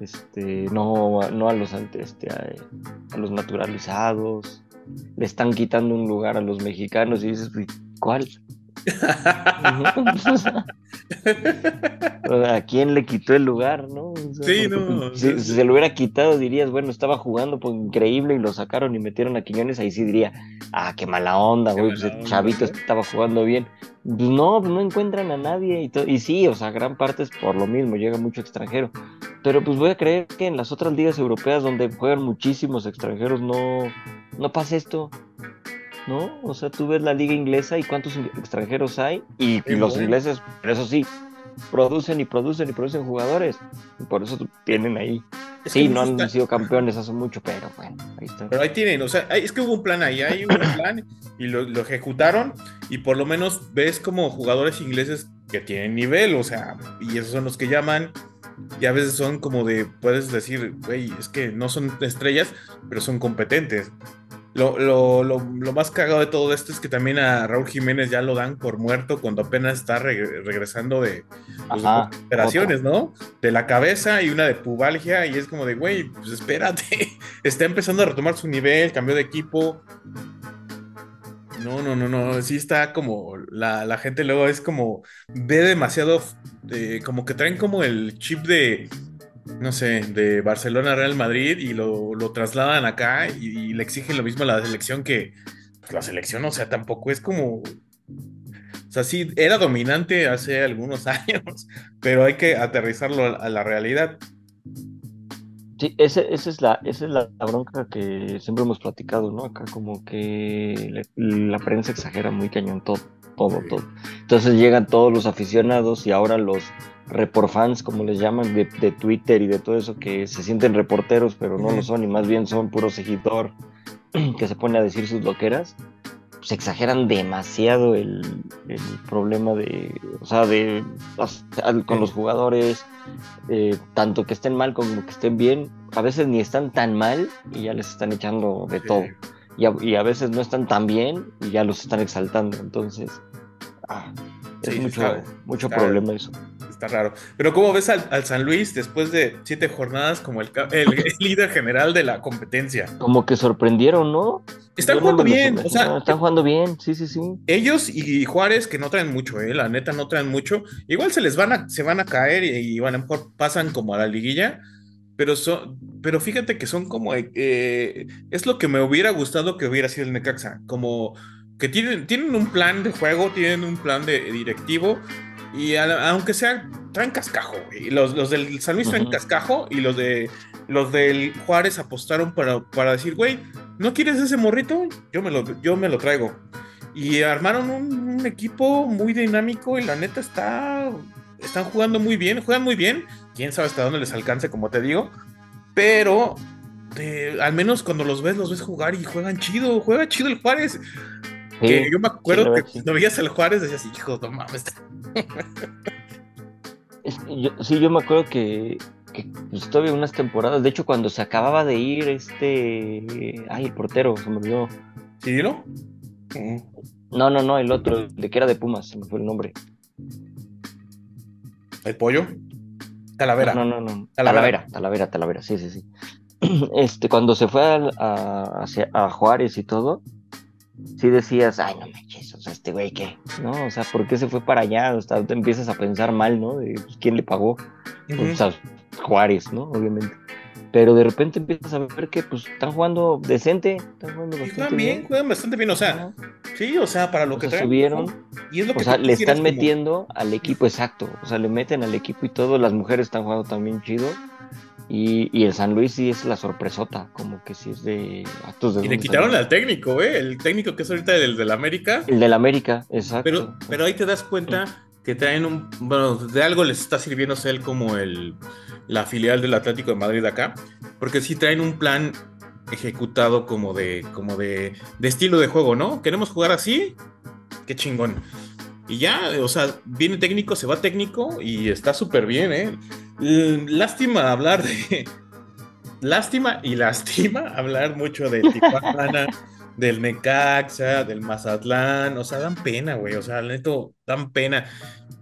Este, no, no a los este, a los naturalizados le están quitando un lugar a los mexicanos y dices, ¿cuál? ¿A quién le quitó el lugar, no? sí, no. Si, se lo hubiera quitado, dirías, bueno, estaba jugando pues, increíble y lo sacaron y metieron a Quiñones, ahí sí diría, ah, qué mala onda, güey, pues el chavito estaba jugando bien. Pues no, pues no encuentran a nadie y, y sí, o sea, gran parte es por lo mismo, llega mucho extranjero. Pero pues voy a creer que en las otras ligas europeas donde juegan muchísimos extranjeros no, no pasa esto. ¿No? O sea, tú ves la liga inglesa y cuántos extranjeros hay y, los ingleses, pero eso sí, producen y producen y producen jugadores. Y por eso tienen ahí. sí, no han sido campeones hace mucho, pero bueno, ahí está. Pero ahí tienen, o sea, es que hubo un plan ahí, hay un plan y lo, lo, ejecutaron y por lo menos ves como jugadores ingleses que tienen nivel, o sea, y esos son los que llaman y a veces son como de, puedes decir, güey, es que no son estrellas, pero son competentes. Lo, lo, lo, más cagado de todo esto es que también a Raúl Jiménez ya lo dan por muerto cuando apenas está regresando de, pues, operaciones, ¿no? De la cabeza y una de pubalgia y es como de, güey, pues espérate, está empezando a retomar su nivel, cambió de equipo. No, no, no, no, sí está como, la, la gente luego es como, ve demasiado, eh, como que traen como el chip de no sé, de Barcelona a Real Madrid y lo, trasladan acá y, le exigen lo mismo a la selección que pues, la selección, o sea, tampoco es como... O sea, sí, era dominante hace algunos años, pero hay que aterrizarlo a, la realidad. Sí, esa, es la, esa es la, bronca que siempre hemos platicado, ¿no? Acá como que la, prensa exagera muy cañón todo, todo, todo. Entonces llegan todos los aficionados y ahora los fans como les llaman, de, Twitter y de todo eso, que se sienten reporteros, pero no lo son, y más bien son puro seguidor que se pone a decir sus loqueras. se exageran demasiado el, problema de, o sea, de con los jugadores, eh, tanto que estén mal como que estén bien, a veces ni están tan mal y ya les están echando de todo. Y a, veces no están tan bien y ya los están exaltando. Entonces, ah, es mucho, mucho problema eso está raro. Pero ¿cómo ves al, San Luis después de siete jornadas como el, el, líder general de la competencia? Como que sorprendieron, ¿no? Están jugando bien, o sea, están jugando bien, sí, sí, sí. Ellos y Juárez que no traen mucho, eh, la neta no traen mucho. Igual se les van a, se van a caer y, a lo mejor pasan como a la liguilla, pero son, pero fíjate que son como, eh, es lo que me hubiera gustado que hubiera sido el Necaxa, como que tienen, tienen un plan de juego, tienen un plan de directivo, y aunque sea, traen cascajo, y los, los, del San Luis traen cascajo y los de los del Juárez apostaron para, para decir, güey, ¿no quieres ese morrito? Yo me lo, yo me lo traigo. Y armaron un, equipo muy dinámico y la neta está. Están jugando muy bien, juegan muy bien. Quién sabe hasta dónde les alcance, como te digo. Pero al menos cuando los ves, los ves jugar y juegan chido. Juega chido el Juárez yo me acuerdo que cuando veías al Juárez decías, hijo, no mames. sí, yo me acuerdo que, que pues, todavía unas temporadas, de hecho cuando se acababa de ir este, ay, el portero, se me olvidó. ¿Sí, no? No, no, no, el otro, de que era de Pumas, se me fue el nombre. ¿El pollo? Talavera. No, no, no, Talavera, Talavera, Talavera, sí, sí, sí. Este, cuando se fue a, a Juárez y todo, si decías, ay, no manches, o sea, este güey, ¿qué? ¿No? O sea, ¿por qué se fue para allá? O sea, te empiezas a pensar mal, ¿no? De pues, quién le pagó. O sea, Juárez, ¿no? Obviamente. Pero de repente empiezas a ver que, pues, están jugando decente, están jugando bastante juegan bien. Juegan bastante bien, o sea, sí, o sea, para lo que traen. Subieron, y es lo que o sea, le están metiendo al equipo exacto, o sea, le meten al equipo y todo, las mujeres están jugando también chido. Y, el San Luis sí es la sorpresota, como que sí es de actos de. Y le quitaron al técnico, ¿eh? El técnico que es ahorita el del América. El del América, exacto. Pero, pero ahí te das cuenta que traen un. Bueno, de algo les está sirviendo él como el, la filial del Atlético de Madrid acá, porque sí traen un plan ejecutado como de, como de, de estilo de juego, ¿no? Queremos jugar así, qué chingón. Y ya, o sea, viene técnico, se va técnico y está súper bien, ¿eh? Lástima hablar de. Lástima y lástima hablar mucho de Tijuana, del Necaxa, del Mazatlán. O sea, dan pena, güey. O sea, neto, dan pena.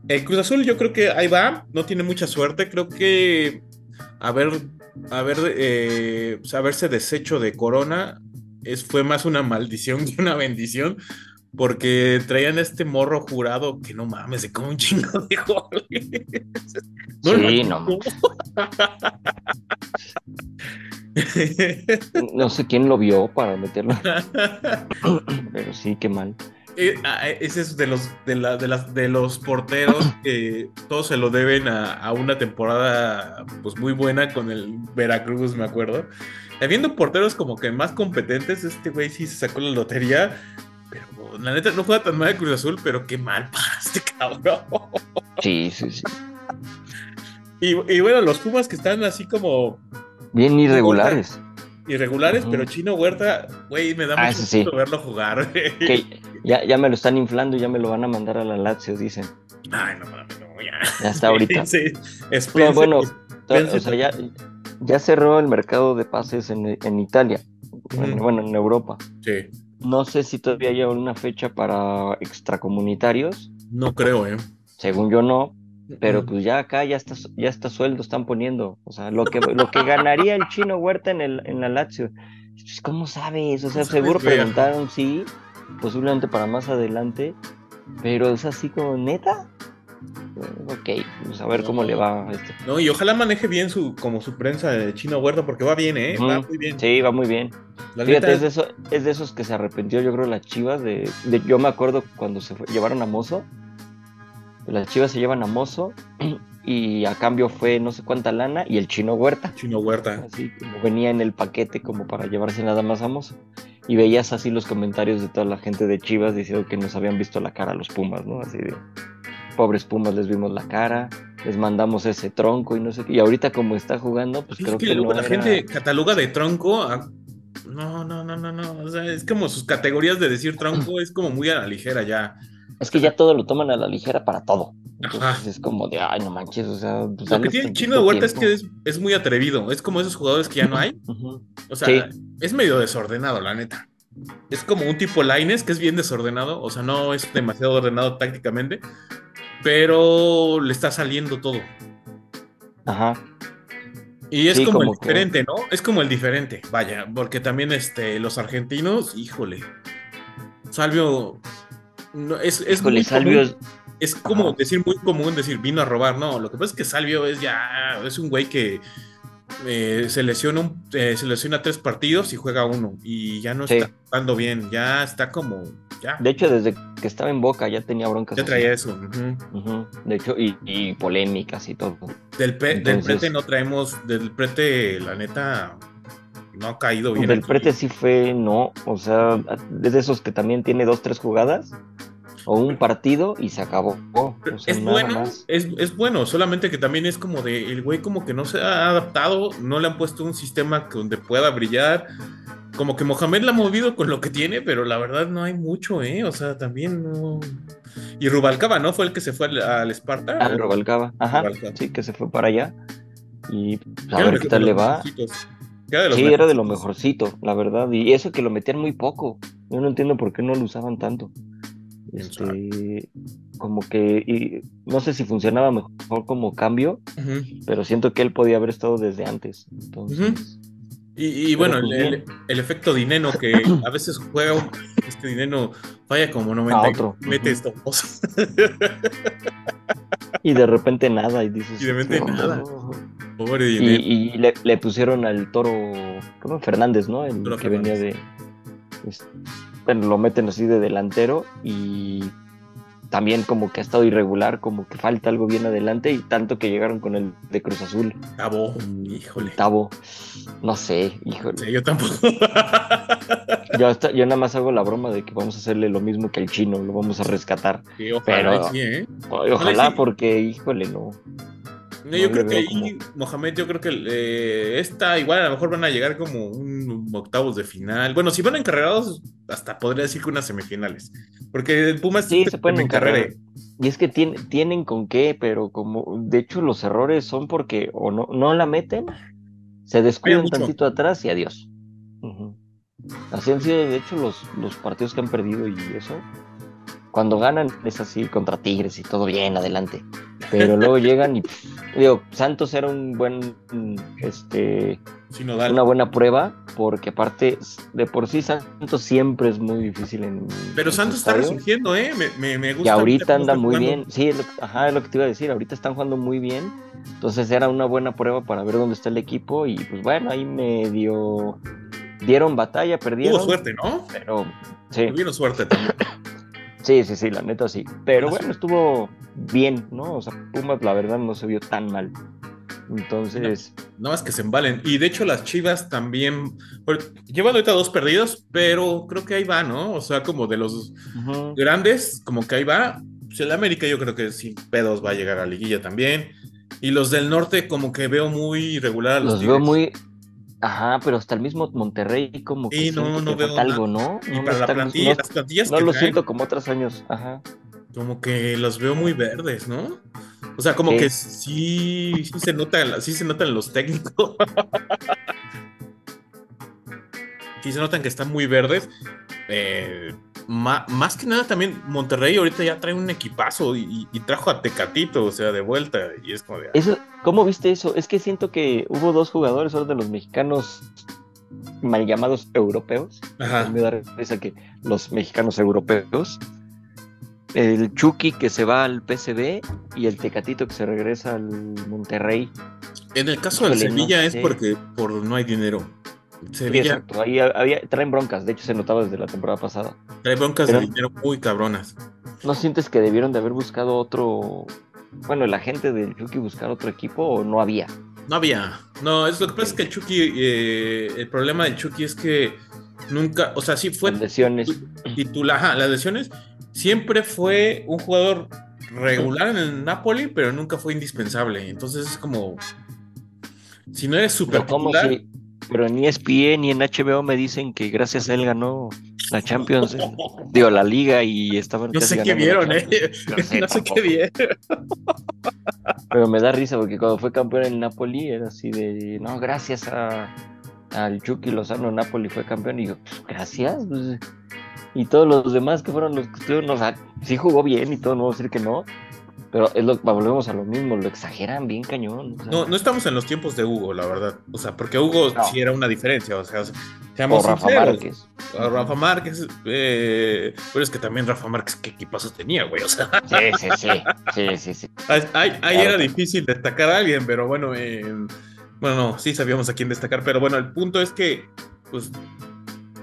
El Cruz Azul, yo creo que ahí va. No tiene mucha suerte. Creo que haber, eh, pues, haberse deshecho de Corona es, fue más una maldición que una bendición porque traían este morro jurado que no mames, se come un chingo de goles. No sí, no. no sé quién lo vio para meterlo. Pero sí, qué mal. Eh, ah, eh, ese es de los de, la, de, las, de los porteros que todos se lo deben a, a, una temporada pues muy buena con el Veracruz, me acuerdo. Habiendo porteros como que más competentes, este güey sí se sacó la lotería la neta no juega tan mal el Cruz Azul, pero qué mal este cabrón. Sí, sí, sí. Y, bueno, los Pumas que están así como. Bien irregulares. Irregulares, pero Chino Huerta, güey, me da ah, mucho gusto verlo jugar. ya, ya me lo están inflando y ya me lo van a mandar a la Lazio, dicen. Ay, no mames, no, ya. Ya está ahorita. sí, bueno, o sea, ya, ya cerró el mercado de pases en, en Italia. bueno, en Europa. Sí. No sé si todavía hay una fecha para extracomunitarios. No creo, ¿eh? Según yo no, pero pues ya acá ya está, ya está sueldo están poniendo. O sea, lo que, lo que ganaría el chino Huerta en, el, en la Lazio. Pues, ¿Cómo sabes? O sea, seguro preguntaron, sí, posiblemente para más adelante, pero es así como neta. Ok, pues a ver cómo le va a este. No, y ojalá maneje bien su, como su prensa de Chino Huerta, porque va bien, ¿eh? Va muy bien. Sí, va muy bien. Fíjate, es, de eso, es de esos que se arrepintió, yo creo, las chivas. De, yo me acuerdo cuando se llevaron a Mozo. Las chivas se llevan a Mozo y a cambio fue no sé cuánta lana y el Chino Huerta. Chino Huerta. Así como venía en el paquete como para llevarse nada más a Mozo. Y veías así los comentarios de toda la gente de Chivas diciendo que nos habían visto la cara a los Pumas, ¿no? Así de pobres Pumas les vimos la cara, les mandamos ese tronco y no sé qué. Y ahorita como está jugando, pues creo que, la gente cataloga de tronco No, no, no, no, no. O sea, es como sus categorías de decir tronco es como muy a la ligera ya. Es que ya todo lo toman a la ligera para todo. es como de, ay, no manches, o sea. Pues, lo que tiene el chino de vuelta es que es, muy atrevido. Es como esos jugadores que ya no hay. O sea, es medio desordenado, la neta. Es como un tipo Lines que es bien desordenado. O sea, no es demasiado ordenado tácticamente. Pero le está saliendo todo. Ajá. Y es como, el diferente, ¿no? Es como el diferente, vaya, porque también este, los argentinos, híjole, Salvio, no, es, es híjole, Salvio es, como decir muy común decir vino a robar, no, lo que pasa es que Salvio es ya, es un güey que eh, se, lesiona eh, se lesiona tres partidos y juega uno y ya no está jugando bien, ya está como de hecho, desde que estaba en Boca ya tenía broncas. Ya traía eso. De hecho, y, polémicas y todo. Del, prete no traemos, del prete, la neta, no ha caído bien. Del prete sí fue, no, o sea, es de esos que también tiene dos, tres jugadas o un partido y se acabó. es bueno, es, bueno, solamente que también es como de, el güey como que no se ha adaptado, no le han puesto un sistema donde pueda brillar, como que Mohamed la ha movido con lo que tiene, pero la verdad no hay mucho, ¿eh? O sea, también no. Y Rubalcaba, ¿no? Fue el que se fue al, Esparta. Ah, Rubalcaba, ajá. Sí, que se fue para allá. Y a ver qué tal le va. sí, era de lo mejorcito, la verdad. Y eso que lo metían muy poco. Yo no entiendo por qué no lo usaban tanto. Este, como que y, no sé si funcionaba mejor como cambio, pero siento que él podía haber estado desde antes. Entonces, y, bueno, pues el, efecto dinero que a veces juega este dinero falla como 90 otro. mete esto. y de repente nada y dices y de repente nada. Pobre y, y le, le, pusieron al toro ¿cómo? Fernández no el que venía de lo meten así de delantero y también como que ha estado irregular, como que falta algo bien adelante y tanto que llegaron con el de Cruz Azul. Tabo, híjole. Tabo, no sé, híjole. yo tampoco. yo, nada más hago la broma de que vamos a hacerle lo mismo que el chino, lo vamos a rescatar. Sí, ojalá, sí, ¿eh? Ojalá, porque, híjole, no. No, yo creo que ahí, Mohamed, yo creo que eh, esta igual a lo mejor van a llegar como un octavos de final. Bueno, si van encarregados, hasta podría decir que unas semifinales. Porque el Pumas sí, se pueden encarregar. Y es que tienen con qué, pero como de hecho los errores son porque o no, no la meten, se descuidan un tantito atrás y adiós. Así han sido de hecho los, los partidos que han perdido y eso cuando ganan es así contra Tigres y todo bien, adelante. Pero luego llegan y digo, Santos era un buen este una buena prueba, porque aparte de por sí Santos siempre es muy difícil en Pero Santos está resurgiendo, eh, me, me, gusta. Y ahorita anda muy bien. Sí, es lo, ajá, es lo que te iba a decir, ahorita están jugando muy bien. Entonces era una buena prueba para ver dónde está el equipo y pues bueno, ahí medio dieron batalla, perdieron. Tuvo suerte, ¿no? Pero sí. Tuvieron suerte también. Sí, sí, sí, la neta sí. Pero bueno, estuvo bien, ¿no? O sea, Pumas la verdad no se vio tan mal. Entonces. No, más que se embalen. Y de hecho, las Chivas también. llevan ahorita dos perdidos, pero creo que ahí va, ¿no? O sea, como de los grandes, como que ahí va. Pues el América, yo creo que sin pedos va a llegar a la liguilla también. Y los del norte, como que veo muy irregular. Los, los veo muy. Ajá, pero hasta el mismo Monterrey como que, no, no veo algo, ¿no? Y para la plantilla, las plantillas No lo siento como otros años, ajá. Como que los veo muy verdes, ¿no? O sea, como que sí, sí se nota, sí se notan los técnicos. sí se notan que están muy verdes. Eh, más que nada también Monterrey ahorita ya trae un equipazo y, trajo a Tecatito, o sea, de vuelta. Y es como de... Eso, ¿Cómo viste eso? Es que siento que hubo dos jugadores, solo de los mexicanos mal llamados europeos. Ajá. Me da risa que los mexicanos europeos. El Chucky que se va al PCB y el Tecatito que se regresa al Monterrey. En el caso del Sevilla es porque por no hay dinero. Sevilla. Ahí había, traen broncas, de hecho se notaba desde la temporada pasada. Traen broncas de dinero muy cabronas. ¿No sientes que debieron de haber buscado otro, bueno, el agente del Chucky buscar otro equipo o no había? No había. No, es lo que pasa es que Chucky, eh, el problema del Chucky es que nunca, o sea, sí fue lesiones. Titular, las lesiones. Siempre fue un jugador regular en el Napoli, pero nunca fue indispensable. Entonces es como, si no eres súper titular, pero en ESPN y en HBO me dicen que gracias a él ganó la Champions, eh, digo, la Liga y estaban. No sé qué vieron, ¿eh? No sé, qué vieron. Pero me da risa porque cuando fue campeón en Napoli era así de, no, gracias a, al Chucky Lozano, Napoli fue campeón. Y yo, pues, gracias. Pues, y todos los demás que fueron los que estuvieron, o sea, sí jugó bien y todo, no voy a decir que no, pero es lo, volvemos a lo mismo, lo exageran bien cañón. No, no estamos en los tiempos de Hugo, la verdad. O sea, porque Hugo sí era una diferencia. O sea, seamos o Rafa Márquez. Rafa Márquez, eh, pero es que también Rafa Márquez, ¿qué equipazos tenía, güey? O sea. Sí, sí, sí. sí, sí, sí. Ahí, era difícil destacar a alguien, pero bueno, eh, bueno, no, sí sabíamos a quién destacar, pero bueno, el punto es que, pues,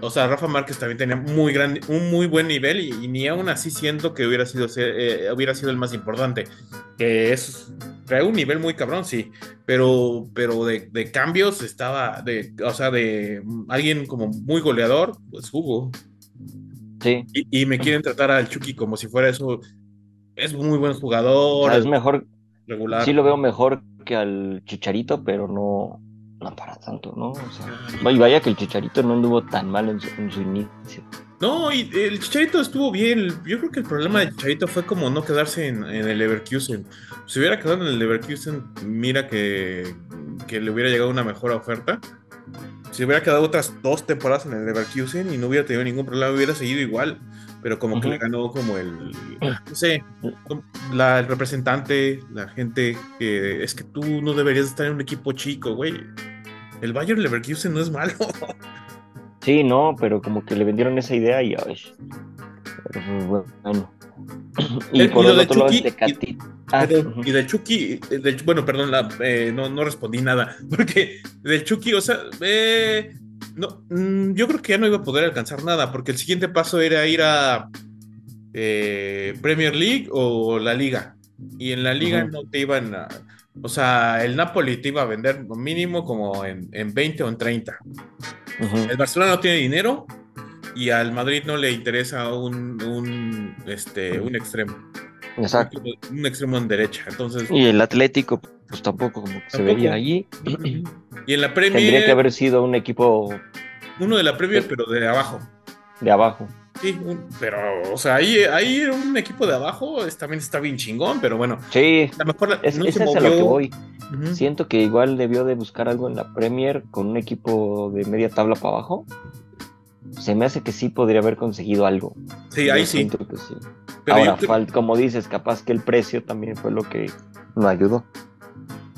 o sea, Rafa Márquez también tenía muy gran, un muy buen nivel y, ni aún así siento que hubiera sido, eh, hubiera sido el más importante. Que es, trae un nivel muy cabrón, sí, pero, pero de, cambios estaba, de, o sea, de alguien como muy goleador, pues hubo. Sí. Y, me quieren tratar al Chucky como si fuera eso. Es muy buen jugador. es mejor. Regular. Sí lo veo mejor que al Chicharito, pero no, no para tanto, ¿no? O sea, y vaya que el Chicharito no anduvo tan mal en su, inicio. No, y el Chicharito estuvo bien. Yo creo que el problema del Chicharito fue como no quedarse en, el Leverkusen. Si hubiera quedado en el Leverkusen, mira que, que le hubiera llegado una mejor oferta. Si hubiera quedado otras dos temporadas en el Leverkusen y no hubiera tenido ningún problema, hubiera seguido igual pero como que le ganó como el, no sé, la, el representante, la gente que es que tú no deberías estar en un equipo chico, güey. El Bayern Leverkusen no es malo. Sí, no, pero como que le vendieron esa idea y ay, bueno. Y, por el otro lado, y, ah, y del Chucky, bueno, perdón, eh, no, no respondí nada, porque del Chucky, o sea, eh, no, mm, yo creo que ya no iba a poder alcanzar nada, porque el siguiente paso era ir a eh, Premier League o la Liga. Y en la Liga no te iban a. O sea, el Napoli te iba a vender mínimo como en, 20 o en 30. El Barcelona no tiene dinero y al Madrid no le interesa un, un, este, un extremo. Exacto. Un extremo en derecha. Entonces, y el Atlético, pues tampoco como que se veía allí. Y en la Premier. Tendría que haber sido un equipo. Uno de la Premier, pero de abajo. De abajo. Sí, pero, o sea, ahí, ahí un equipo de abajo también está bien chingón, pero bueno. Sí, a lo mejor es, no es a lo que voy. Siento que igual debió de buscar algo en la Premier con un equipo de media tabla para abajo. Se me hace que sí podría haber conseguido algo. Sí, ahí sí. Ahora, como dices, capaz que el precio también fue lo que no ayudó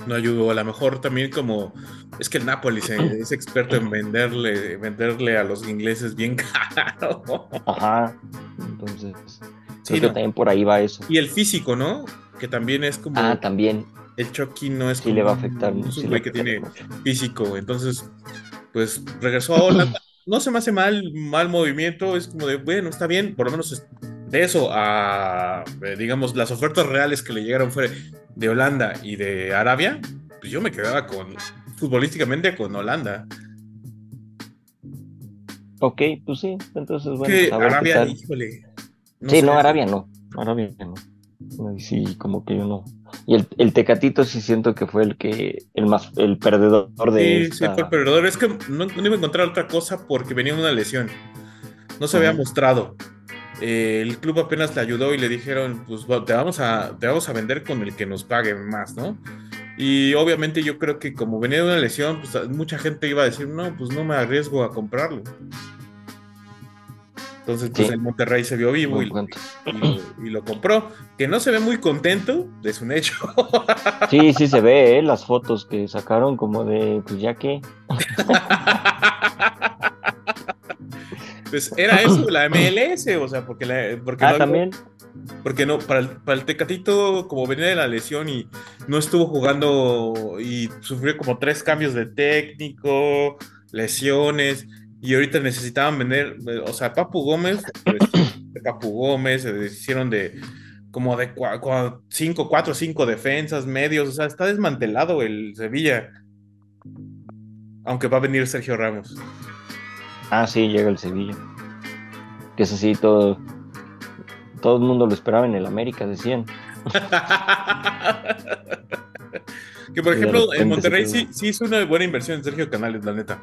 no ayudó. A lo mejor también como es que el Napoli es experto en venderle, venderle a los ingleses bien caro. Ajá. Entonces, sí, también por ahí va eso. Y el físico, ¿no? Que también es como. Ah, también. El Chucky no es sí le va a afectar. Es un güey que tiene físico. Entonces, pues regresó a Holanda. no se me hace mal, mal movimiento. Es como de, bueno, está bien. Por lo menos de eso a, eh, digamos, las ofertas reales que le llegaron fue de Holanda y de Arabia, pues yo me quedaba con, futbolísticamente, con Holanda. Ok, pues sí, entonces bueno. Arabia, híjole. sí, no, Arabia no, Arabia no. Sí, como que yo no. Y el, el, Tecatito sí siento que fue el que, el más, el perdedor de. Sí, sí, fue el perdedor. Es que no, iba a encontrar otra cosa porque venía una lesión. No se había mostrado. Eh, el club apenas le ayudó y le dijeron, pues te vamos, a, te vamos a vender con el que nos pague más, ¿no? Y obviamente yo creo que como venía de una lesión, pues mucha gente iba a decir, no, pues no me arriesgo a comprarlo. Entonces, pues el Monterrey se vio vivo y, lo, compró. Que no se ve muy contento, es un hecho. Sí, sí se ve, ¿eh? las fotos que sacaron como de, pues ya que. Pues era eso, la MLS, o sea, porque la, porque ah, también. Porque no, para el, para el, Tecatito, como venía de la lesión y no estuvo jugando y sufrió como tres cambios de técnico, lesiones, y ahorita necesitaban vender, o sea, Papu Gómez, pues, Papu Gómez, se hicieron de como de cinco, cuatro, cinco defensas, medios, o sea, está desmantelado el Sevilla. Aunque va a venir Sergio Ramos. Ah, sí, llega el Sevilla. Que es así, todo, todo el mundo lo esperaba en el América, decían. Que por ejemplo, en Monterrey sí, sí hizo una buena inversión en Sergio Canales, la neta.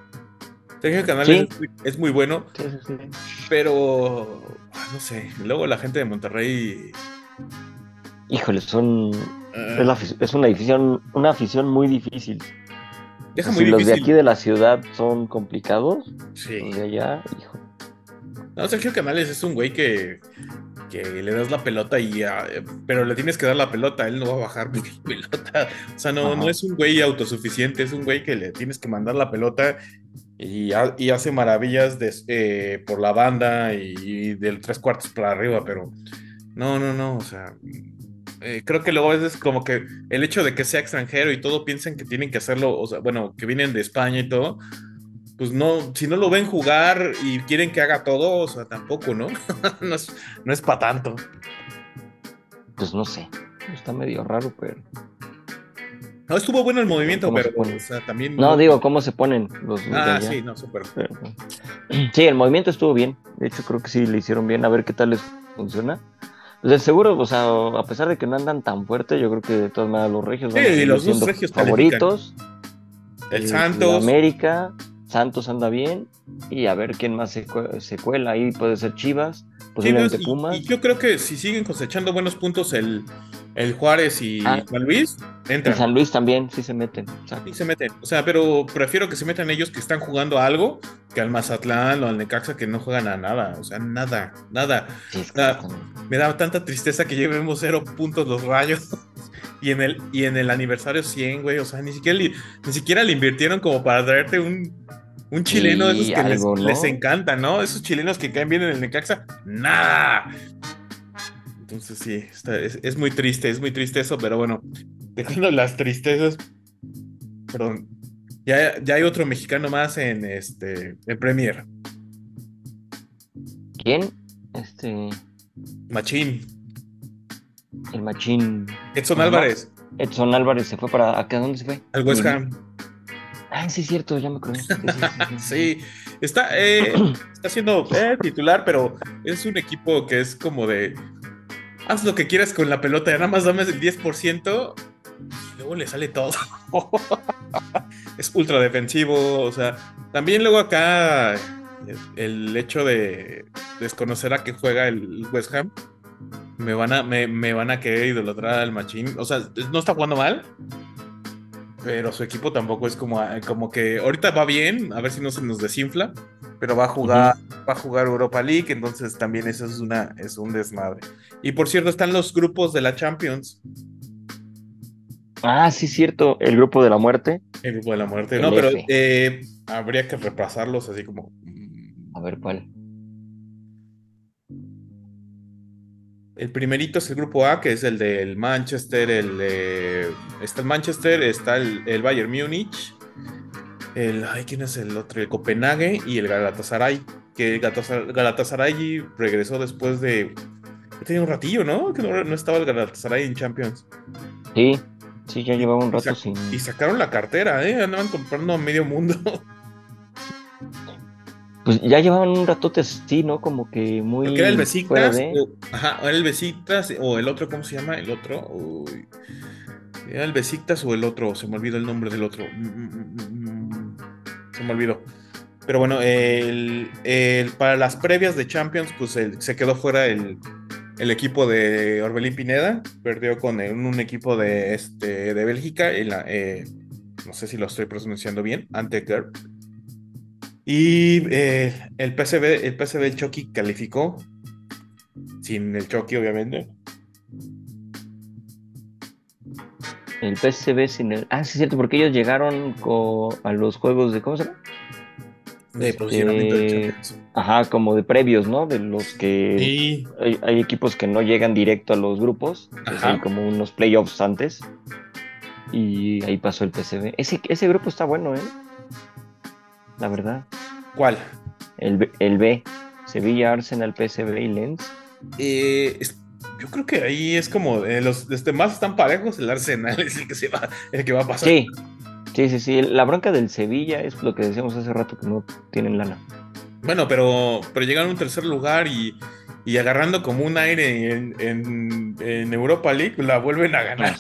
Sergio Canales es, muy bueno, sí, sí, pero no sé, luego la gente de Monterrey. Híjole, son. Ah. Es, una afición, una afición muy difícil. Deja muy si los de aquí de la ciudad son complicados, sí. los de allá, hijo. No, Sergio Canales es un güey que, que le das la pelota y pero le tienes que dar la pelota, él no va a bajar la pelota. O sea, no, no es un güey autosuficiente, es un güey que le tienes que mandar la pelota y, hace maravillas eh, por la banda y, del tres cuartos para arriba, pero no, no, no, o sea, eh, creo que luego a veces como que el hecho de que sea extranjero y todo piensan que tienen que hacerlo, o sea, bueno, que vienen de España y todo, pues no, si no lo ven jugar y quieren que haga todo, o sea, tampoco, ¿no? no es, no es para tanto. Pues no sé, está medio raro, pero... No, estuvo bueno el movimiento, pero o sea, también... No, digo, ¿cómo se ponen los... Ah, sí, no, súper. Sí, el movimiento estuvo bien, de hecho creo que sí le hicieron bien, a ver qué tal les funciona. Pues seguro, o sea, a pesar de que no andan tan fuerte, yo creo que de todas maneras los regios sí, los dos regios favoritos. El Santos. América, Santos anda bien y a ver quién más se, cuela ahí, puede ser Chivas, posiblemente Pumas. Y, yo creo que si siguen cosechando buenos puntos el, el Juárez y ah, San Luis, entran. San Luis también, sí se meten. Sí se meten, o sea, pero prefiero que se metan ellos que están jugando algo que al Mazatlán o al Necaxa que no juegan a nada, o sea, nada, nada. me da tanta tristeza que llevemos cero puntos los rayos. Y en el, y en el aniversario 100, güey, o sea, ni siquiera, ni siquiera le invirtieron como para traerte un, un chileno de esos que les, encanta, ¿no? Esos chilenos que caen bien en el Necaxa, nada. Entonces sí, es, muy triste, es muy triste eso, pero bueno, dejando las tristezas, perdón, ya, ya hay otro mexicano más en este en Premier. ¿Quién? Este. Machín. El Machín. Edson Álvarez. Edson Álvarez se fue para acá, ¿dónde se fue? Al West Ham. Ah, sí, cierto, ya me acuerdo. Sí, está, eh, está siendo eh, titular, pero es un equipo que es como de. Haz lo que quieras con la pelota, nada más dame el 10% y luego le sale todo. es ultra defensivo, o sea, también luego acá el hecho de desconocer a que juega el West Ham, me van a, me, me van a querer idolatrar al machín. O sea, no está jugando mal, pero su equipo tampoco es como, eh, como que ahorita va bien, a ver si no se nos desinfla, pero va a jugar, va a jugar Europa League, entonces también eso es una, es un desmadre. Y por cierto, están los grupos de la Champions. Ah, sí, cierto, el grupo de la muerte. El grupo de la muerte, no, pero eh, habría que repasarlos así como. A ver cuál. El primerito es el grupo A, que es el del Manchester, el está el Manchester, está el, Bayern Múnich, el ay, ¿quién es el otro? El Copenhague y el Galatasaray, que el Galatasaray regresó después de tenía un ratillo, ¿no? Que no, estaba el Galatasaray en Champions. Sí, sí, ya llevaba un rato y sin. Y sacaron la cartera, ¿eh? Andaban comprando a medio mundo. Pues ya llevaban un ratote así, ¿no? Como que muy. Porque era el Besiktas. O, ajá, era el Besiktas o el otro, ¿cómo se llama? El otro. ¿Era el Besiktas o el otro? Se me olvidó el nombre del otro. Mm, mm, mm, se me olvidó. Pero bueno, el, para las previas de Champions, pues se quedó fuera el, equipo de Orbelín Pineda. Perdió con un equipo de, este, de Bélgica. la, eh, no sé si lo estoy pronunciando bien. Ante Gerb. Y eh, el PSV, el PSV el Chucky calificó. Sin el Chucky, obviamente. El PSV sin el. Ah, sí, es cierto, porque ellos llegaron a los juegos de. ¿Cómo se llama? De este, posicionamiento de Ajá, como de previos, ¿no? De los que. Sí. Hay, equipos que no llegan directo a los grupos. Hay como unos playoffs antes. Y ahí pasó el PSV. Ese, ese grupo está bueno, ¿eh? La verdad. ¿Cuál? El, B. Sevilla, Arsenal, PSV y Lens. Eh, yo creo que ahí es como eh, los, demás están parejos, el Arsenal es el que se va, el que va a pasar. Sí, sí, sí, sí. La bronca del Sevilla es lo que decíamos hace rato que no tienen lana. Bueno, pero, pero llegaron a un tercer lugar y, y agarrando como un aire en, Europa League, la vuelven a ganar.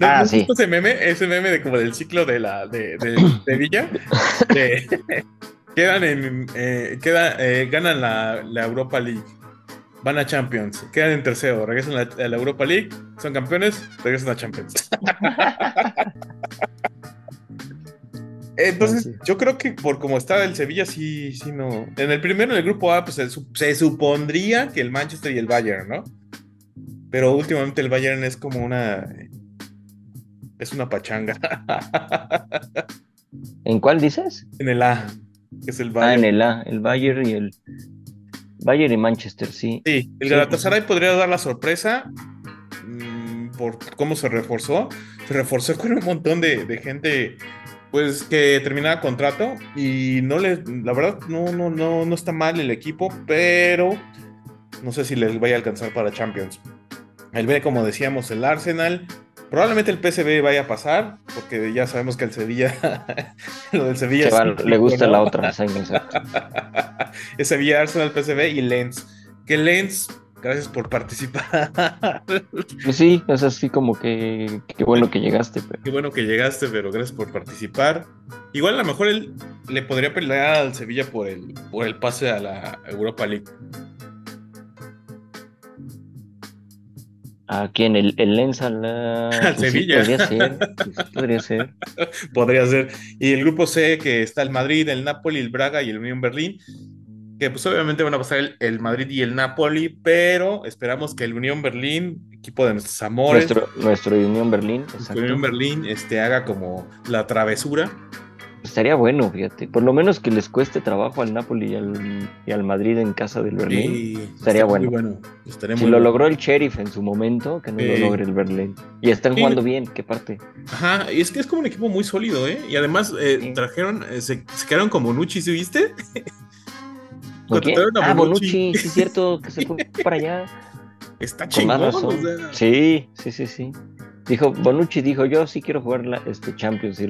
Ah, sí. ese meme, ese meme de como del ciclo de la de, Sevilla, quedan en eh, eh, ganan la, la, Europa League, van a Champions, quedan en tercero, regresan a la, Europa League, son campeones, regresan a Champions. Entonces, yo creo que por como está el Sevilla, sí, sí, no. En el primero, en el grupo A, pues se, supondría que el Manchester y el Bayern, ¿no? Pero últimamente el Bayern es como una. Es una pachanga. ¿En cuál dices? En el A, que es el Bayern. Ah, en el A, el Bayern y el. Bayern y Manchester, sí. Sí, el Galatasaray podría dar la sorpresa mm, por cómo se reforzó. Se reforzó con un montón de, de gente pues que terminaba contrato y no le, la verdad no, no, no, no está mal el equipo, pero no sé si les vaya a alcanzar para Champions. El B, como decíamos, el Arsenal, probablemente el PSV vaya a pasar, porque ya sabemos que el Sevilla, lo del Sevilla... le gusta la otra. es Sevilla, Arsenal, PSV y Lens. Que Lens Gracias por participar. Pues sí, es así como que qué bueno que llegaste. Qué bueno que llegaste, pero gracias por participar. Igual a lo mejor él le podría pelear al Sevilla por el, por el pase a la Europa League. ¿A quién? ¿El, el Lens la... Al pues Sevilla. podría ser. podría ser. podría ser. Y el grupo C, que está el Madrid, el Napoli, el Braga y el Unión Berlín que pues obviamente van a pasar el, Madrid y el Napoli, pero esperamos que el Unión Berlín, equipo de nuestros amores, nuestro, nuestro Unión Berlín, nuestro Unión Berlín, este, haga como la travesura. Estaría bueno, fíjate, por lo menos que les cueste trabajo al Napoli y al, Madrid en casa del Berlín. estaría bueno. bueno. si lo logró el Sheriff en su momento, que no lo logre el Berlín. Y están jugando bien, qué parte. Ajá, y es que es como un equipo muy sólido, ¿eh? Y además eh, trajeron, eh, se, se, quedaron como Nucci, ¿sí viste? Ah, Bonucci, sí es cierto, que se fue para allá. Está chingón. Sí, sí, sí, sí. Dijo, Bonucci dijo, yo sí quiero jugar la, este Champions y,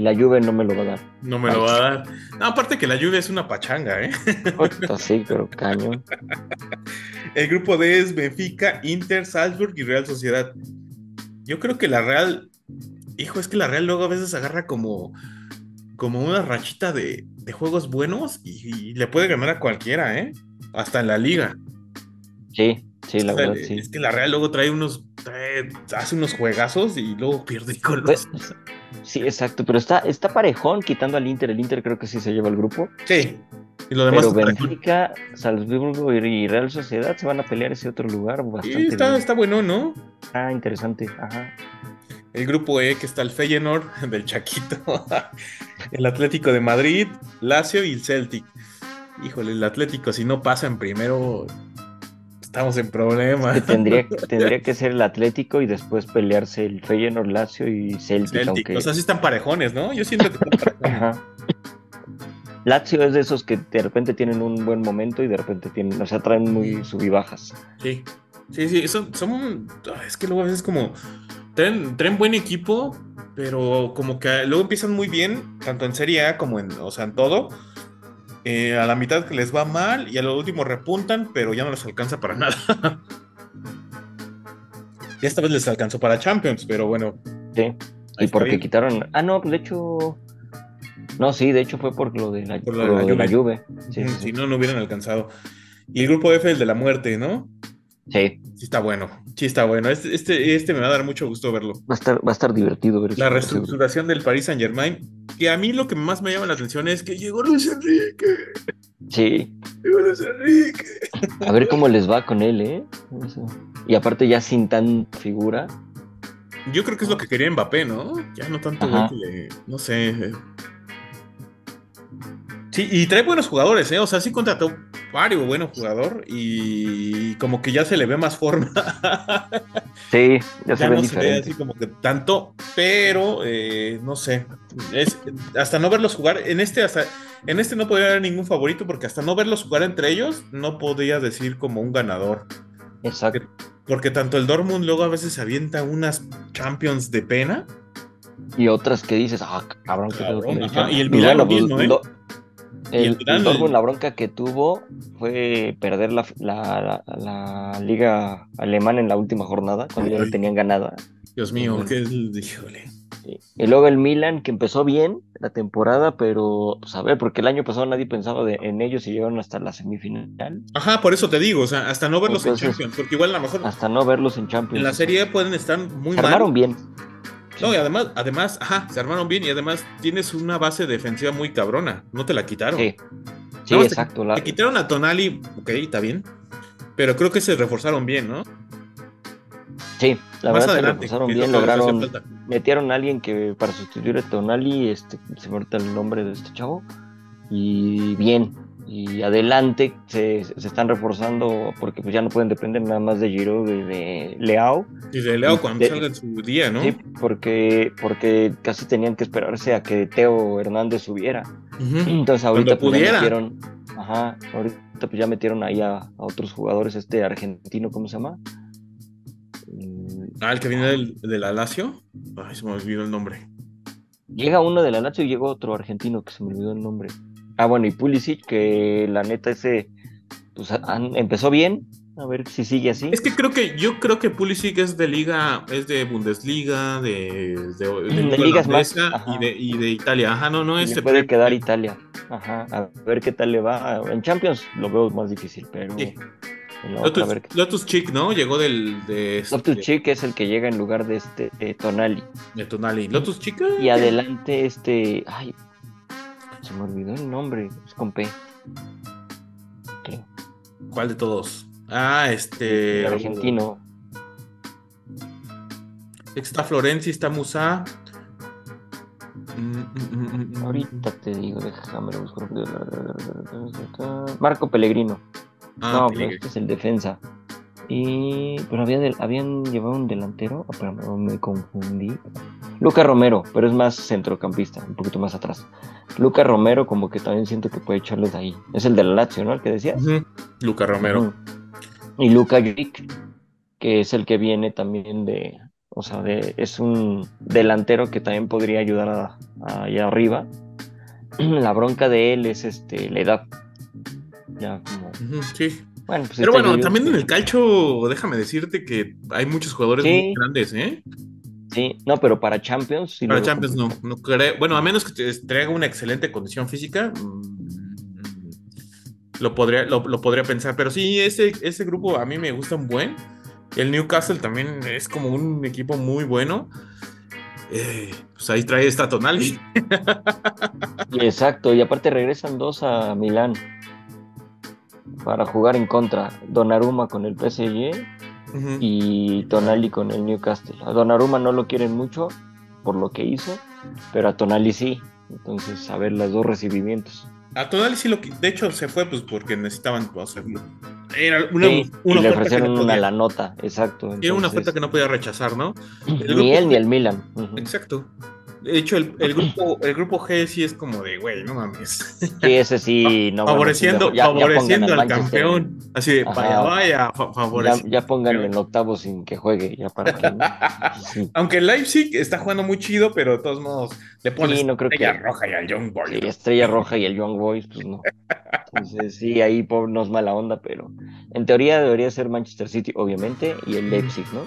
la Juve no me lo va a dar. No me lo va a dar. No, aparte que la Juve es una pachanga, ¿eh? sí, pero cañón. El grupo D es Benfica, Inter, Salzburg y Real Sociedad. Yo creo que la Real, hijo, es que la Real luego a veces agarra como, como una rachita de, de juegos buenos y, le puede ganar a cualquiera, ¿eh? Hasta en la liga. Sí, sí, la verdad, sí. Es que la Real luego trae unos, hace unos juegazos y luego pierde con los... Pues, sí, exacto, pero está, está parejón quitando al Inter. El Inter creo que sí se lleva el grupo. Sí. Y lo demás pero Benfica, Salzburgo y Real Sociedad se van a pelear ese otro lugar bastante. Sí, está, está bueno, ¿no? Ah, interesante. Ajá el grupo E que está el Feyenoord del Chaquito, el Atlético de Madrid, Lazio y el Celtic. Híjole, el Atlético si no pasa en primero estamos en problemas. tendría, tendría que ser el Atlético y después pelearse el Feyenoord, Lazio y Celtic. Celtic. O sea, sí están parejones, ¿no? Yo siento que están parejones. Lazio es de esos que de repente tienen un buen momento y de repente tienen, o sea, traen muy subibajas. Sí, sí, sí, son, son es que luego a veces como traen, buen equipo, pero como que luego empiezan muy bien, tanto en Serie A como en, o sea, en todo. Eh, a la mitad que les va mal y a lo último repuntan, pero ya no les alcanza para nada. y esta vez les alcanzó para Champions, pero bueno. Sí. Y porque quitaron. Ah, no, de hecho. No, sí, de hecho fue por lo de la, por lluvia. si no, no hubieran alcanzado. Y el grupo F, el de la muerte, ¿no? Sí. Sí está bueno, sí está bueno. Este, este, este, me va a dar mucho gusto verlo. Va a estar, va a estar divertido ver La reestructuración del Paris Saint Germain, que a mí lo que más me llama la atención es que llegó Luis Enrique. Sí. Llegó Luis Enrique. A ver cómo les va con él, ¿eh? Y aparte ya sin tan figura. Yo creo que es lo que quería Mbappé, ¿no? Ya no tanto no sé, Sí, y trae buenos jugadores, ¿eh? O sea, sí contrató varios buenos jugadores y como que ya se le ve más forma. Sí, ya, se ve no se ve así como que tanto, pero eh, no sé. Es, hasta no verlos jugar, en este hasta, en este no podría haber ningún favorito porque hasta no verlos jugar entre ellos no podría decir como un ganador. Exacto. Porque, tanto el Dortmund luego a veces avienta unas Champions de pena. Y otras que dices, ah, cabrón, que Y el Milan lo mismo, ¿eh? El, el la bronca que tuvo fue perder la, la, liga alemana en la última jornada, cuando ya la tenían ganada. Dios mío, qué híjole. Y luego el Milan, que empezó bien la temporada, pero, pues a ver, porque el año pasado nadie pensaba en ellos y llegaron hasta la semifinal. Ajá, por eso te digo, o sea, hasta no verlos en Champions, porque igual a lo mejor. Hasta no verlos en Champions. En la serie pueden estar muy se armaron bien. No, y además, además, ajá, se armaron bien y además tienes una base defensiva muy cabrona. No te la quitaron. Sí, sí exacto. Te, quitaron a Tonali, ok, está bien. Pero creo que se reforzaron bien, ¿no? Sí, la verdad se reforzaron bien, lograron, metieron a alguien que para sustituir a Tonali, este, se me el nombre de este chavo, y bien, y adelante se, se, están reforzando porque pues ya no pueden depender nada más de Giro y de Leao. Y de Leao cuando salga en su día, ¿no? Sí, porque, porque casi tenían que esperarse a que Teo Hernández subiera. Entonces ahorita pues, ya metieron, ajá, ahorita pues ya metieron ahí a, otros jugadores, este argentino, ¿cómo se llama? Ah, el que viene del, del Alacio. Ay, se me olvidó el nombre. Llega uno del Alacio y llega otro argentino que se me olvidó el nombre. Ah, bueno, y Pulisic, que la neta ese, pues empezó bien, a ver si sigue así. Es que creo que, yo creo que Pulisic es de liga, es de Bundesliga, de, de, de, ligas más, y, de, y de Italia. Ajá, no, no es. Se puede quedar Italia. Ajá, a ver qué tal le va. En Champions lo veo más difícil, pero. Sí. Lotus, Chick, ¿no? Llegó del. De este Lotus Chick es el que llega en lugar de este Tonali. De Tonali. Lotus Chick. Y adelante este. Ay, se me olvidó el nombre, es con P. ¿Cuál de todos? Ah, este. El argentino. Está Florencia, está Musa. Mm, mm, mm, Ahorita te digo, déjame buscar. Marco Pellegrino. Ah, no, pero este es el defensa. Y. Pero había habían llevado un delantero. Oh, pero me confundí. Luca Romero, pero es más centrocampista, un poquito más atrás. Luca Romero, como que también siento que puede echarles ahí. Es el del Lazio, ¿no? El que decías. Luca Romero. Y Luca Grick, que es el que viene también de. O sea, de, es un delantero que también podría ayudar allá arriba. La bronca de él es este la edad. Ya como. sí. Bueno, pues Pero bueno, también en el calcho, déjame decirte que hay muchos jugadores muy grandes, ¿eh? Sí, no, pero para Champions. para Champions no, no creo. Bueno, a menos que te traiga una excelente condición física, mm, lo, podría, lo, podría pensar. Pero sí, ese, ese grupo a mí me gusta un buen. El Newcastle también es como un equipo muy bueno. Eh, pues ahí trae esta Tonali. Exacto, y aparte regresan dos a Milán para jugar en contra. Donnarumma con el PSG y Tonali con el Newcastle. A Donnarumma no lo quieren mucho por lo que hizo, pero a Tonali sí. Entonces, a ver, los dos recibimientos. A Tonali sí lo que, de hecho, se fue pues porque necesitaban hacerlo. Era una, sí, una y le ofrecieron una la nota, exacto. era una oferta que no podía rechazar, ¿no? ni él ni el Milan. Exacto. De hecho, el, grupo, el grupo G sí es como de, güey, no mames. Sí, ese sí, no. Favoreciendo, favoreciendo al campeón. Así de, vaya, vaya, favoreciendo. Ya, pongan en octavo sin que juegue, ya para que. Aunque el Leipzig está jugando muy chido, pero de todos modos le pones estrella roja y al Young Boys. Sí, estrella roja y el Young Boys, pues no. Entonces, sí, ahí no es mala onda, pero en teoría debería ser Manchester City, obviamente, y el Leipzig, ¿no?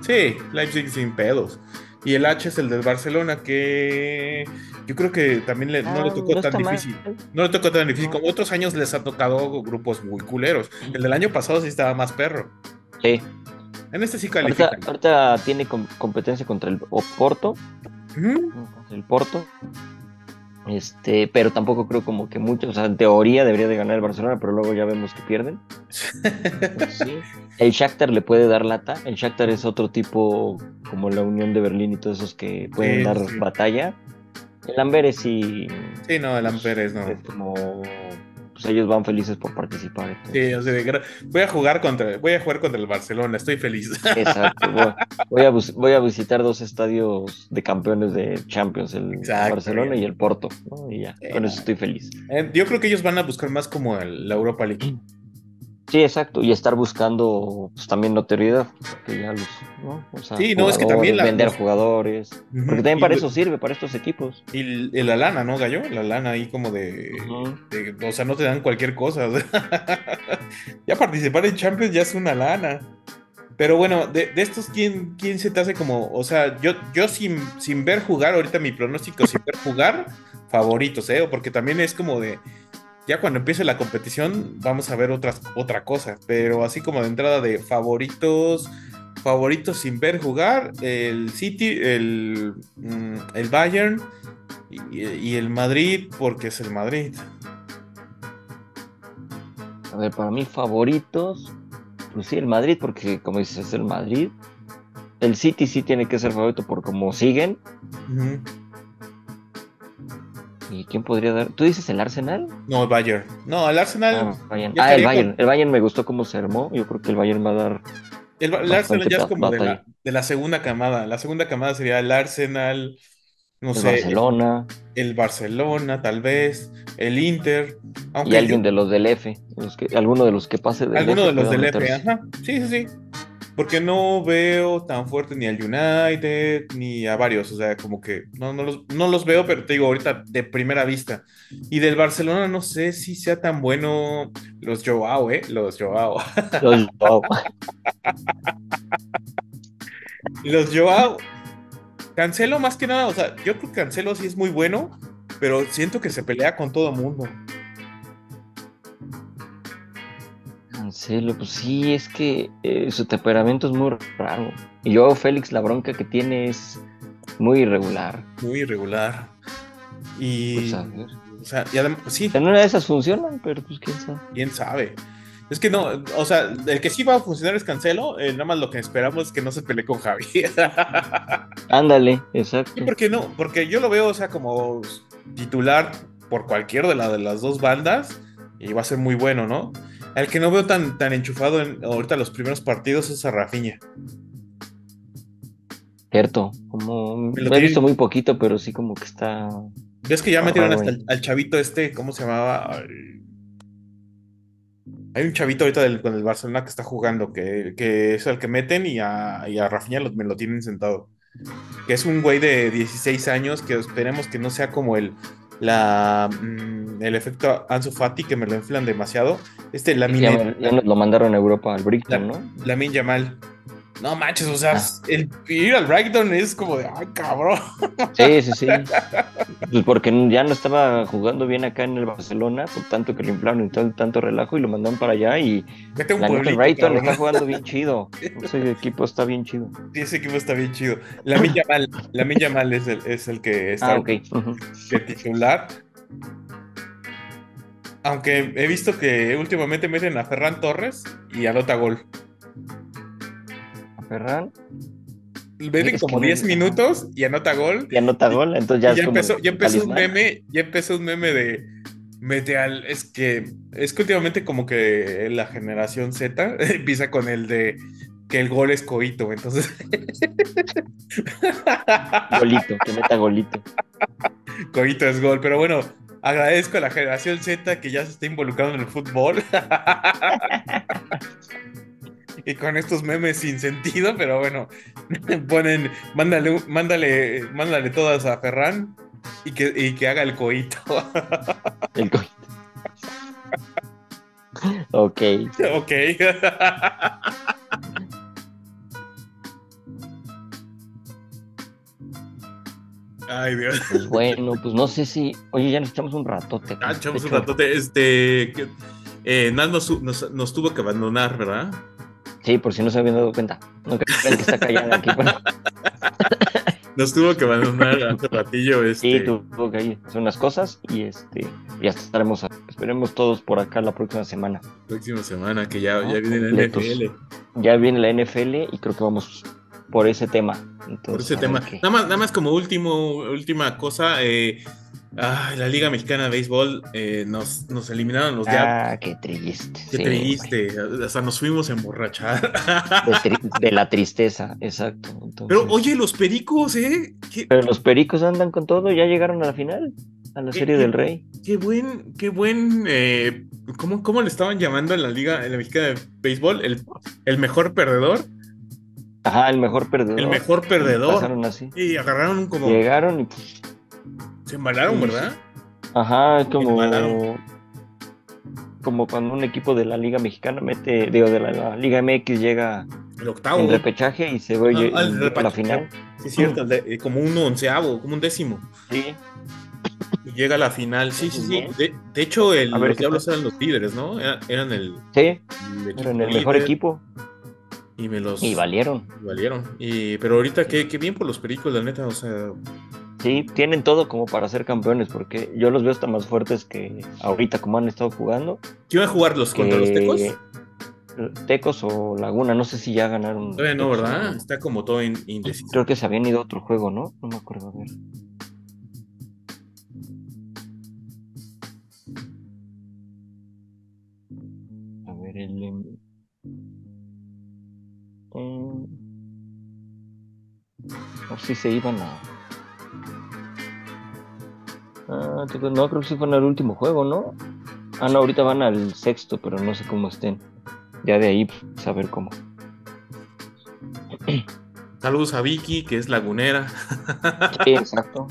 Sí, Leipzig sin pedos. Y el H es el del Barcelona, que yo creo que también no le ah, tocó tan difícil. No le tocó tan difícil. Como otros años les ha tocado grupos muy culeros. El del año pasado sí estaba más perro. Sí. En este sí califica. Ahorita, tiene competencia contra el Porto. Contra el Porto. Este, pero tampoco creo como que mucho, o sea, en teoría debería de ganar el Barcelona, pero luego ya vemos que pierden. El Shakhtar le puede dar lata, el Shakhtar es otro tipo como la Unión de Berlín y todos esos que pueden dar batalla. El Amberes sí. Sí, no, el Amberes no. Es como pues ellos van felices por participar. Sí, o sea, voy a jugar contra, voy a jugar contra el Barcelona, estoy feliz. Exacto, voy a, voy a, visitar dos estadios de campeones de Champions, el Barcelona y el Porto, ¿no? Y ya, con eso estoy feliz. Eh, yo creo que ellos van a buscar más como la Europa League. Sí, exacto, y estar buscando pues, también notoriedad, que ya los, ¿no? sí, no, es que también vender jugadores, porque también para eso sirve, para estos equipos. Y, la lana, ¿no, Gallo? La lana ahí como de, o sea, no te dan cualquier cosa. ya participar en Champions ya es una lana. Pero bueno, de, estos, ¿quién, ¿quién se te hace como, o sea, yo, yo sin, sin ver jugar, ahorita mi pronóstico sin ver jugar, favoritos, ¿eh? Porque también es como de, ya cuando empiece la competición vamos a ver otras, otra cosa, pero así como de entrada de favoritos, favoritos sin ver jugar, el City, el, mm, el Bayern y, el Madrid, porque es el Madrid. A ver, para mí favoritos, pues sí, el Madrid, porque como dices, es el Madrid. El City sí tiene que ser favorito por cómo siguen. ¿Y quién podría dar? ¿Tú dices el Arsenal? No, el Bayern. No, el Arsenal. Ah, ah el Bayern. El Bayern me gustó cómo se armó. Yo creo que el Bayern va a dar. El, Arsenal ya es como de la, segunda camada. La segunda camada sería el Arsenal. No el sé. Barcelona. El, Barcelona, tal vez. El Inter. y alguien de los del F. alguno de los que pase del Alguno de los del F, ajá. Sí, sí, sí porque no veo tan fuerte ni al United ni a varios, o sea, como que no, no, los, no los veo, pero te digo ahorita de primera vista. Y del Barcelona no sé si sea tan bueno los Joao, ¿eh? Los Joao. Los Joao. los Joao. Cancelo más que nada, o sea, yo creo que Cancelo sí es muy bueno, pero siento que se pelea con todo el mundo. Cancelo, pues sí, es que eh, su temperamento es muy raro. Y yo, Félix, la bronca que tiene es muy irregular. Muy irregular. Y. Pues o sea, y además, sí. En una de esas funcionan, pero pues quién sabe. Quién sabe. Es que no, o sea, el que sí va a funcionar es Cancelo, eh, nada más lo que esperamos es que no se pelee con Javi. Ándale, exacto. ¿Y por qué no? Porque yo lo veo, o sea, como titular por cualquier de, la, de las dos bandas y va a ser muy bueno, ¿no? El que no veo tan, tan enchufado en ahorita los primeros partidos es a Rafiña. Cierto, como lo he visto muy poquito, pero sí como que está. ¿Ves que ya metieron hasta al chavito este, ¿cómo se llamaba? Hay un chavito ahorita del, con el Barcelona que está jugando, que, que es el que meten y a, y a Rafinha me lo tienen sentado. Que es un güey de 16 años que esperemos que no sea como el, la, mm, el efecto Ansu Fati que me lo inflan demasiado. Este la ya, ya lo mandaron a Europa al Brighton, ¿no? La Min Yamal. No manches, o sea, ah. el ir al Brighton es como de, ay, cabrón. Sí, sí, sí. Pues porque ya no estaba jugando bien acá en el Barcelona, por tanto que lo inflaron y todo, tanto relajo y lo mandaron para allá y Vete un la Brighton está jugando bien chido. Ese equipo está bien chido. Sí, ese equipo está bien chido. La Milla Mal, la Milla Mal es el, es el que está ah, okay. de titular. Aunque he visto que últimamente meten a Ferran Torres y anota gol. Ferran. Ven como 10 minutos y anota gol. Y anota gol, entonces ya, ya empezó, ya empezó un meme, ya empezó un meme de mete al. Es que es que últimamente como que la generación Z empieza con el de que el gol es coito, entonces. golito, que meta golito. Coito es gol, pero bueno, agradezco a la generación Z que ya se está involucrando en el fútbol. y con estos memes sin sentido, pero bueno, ponen, mándale, mándale, mándale todas a Ferran y que, que haga el coito. El coito. Ok. Ok. Ay, Dios. Pues bueno, pues no sé si. Oye, ya nos echamos un ratote. Ah, echamos un ratote. Este. Eh, nos, nos, tuvo que abandonar, ¿verdad? Sí, por si no se habían dado cuenta. No que está callada aquí. Nos tuvo que abandonar hace ratillo. Este... Sí, tuvo que ir hacer unas cosas y este ya estaremos, esperemos todos por acá la próxima semana. Próxima semana, que ya, ya viene la NFL. Ya viene la NFL y creo que vamos por ese tema. por ese tema. Nada, más, nada más como último, última cosa, eh, Ah, la Liga Mexicana de Béisbol eh, nos, nos eliminaron los Diablos. Ah, qué triste. Qué triste. Sea, nos fuimos a emborrachar. De, la tristeza, exacto. Pero oye, los pericos, ¿eh? Pero los pericos andan con todo, ya llegaron a la final. a la Serie del Rey. Qué buen, qué buen, eh, ¿cómo, ¿cómo, le estaban llamando en la liga, en la mexicana de béisbol? ¿El, el mejor perdedor? Ajá, el mejor perdedor. El mejor perdedor. Pasaron así. Y agarraron como. Llegaron y. Se embalaron, ¿verdad? Ajá, es como. Como cuando un equipo de la Liga Mexicana mete, digo, de la, Liga MX llega el octavo. En repechaje y se ve a la final. Sí, es cierto, eh, como un onceavo, como un décimo. Sí. Y llega a la final, sí, sí, sí. De, hecho, el, los Diablos eran los líderes, ¿no? Eran, el. Sí, eran el mejor equipo. Y me los. Y valieron. valieron. Y, pero ahorita, qué, qué bien por los pericos, la neta, o sea. Sí, tienen todo como para ser campeones, porque yo los veo hasta más fuertes que ahorita, como han estado jugando. ¿Quién va a jugar los contra los Tecos? Tecos o Laguna, no sé si ya ganaron. Todavía no, ¿verdad? Está como todo indeciso. Creo que se habían ido a otro juego, ¿no? No me acuerdo. A ver. A ver, el. Eh... ver si se iban a. Ah, no, creo que sí fue en el último juego, ¿no? Ah, no, ahorita van al sexto, pero no sé cómo estén. Ya de ahí saber cómo. Saludos a Vicky, que es lagunera. Sí, exacto.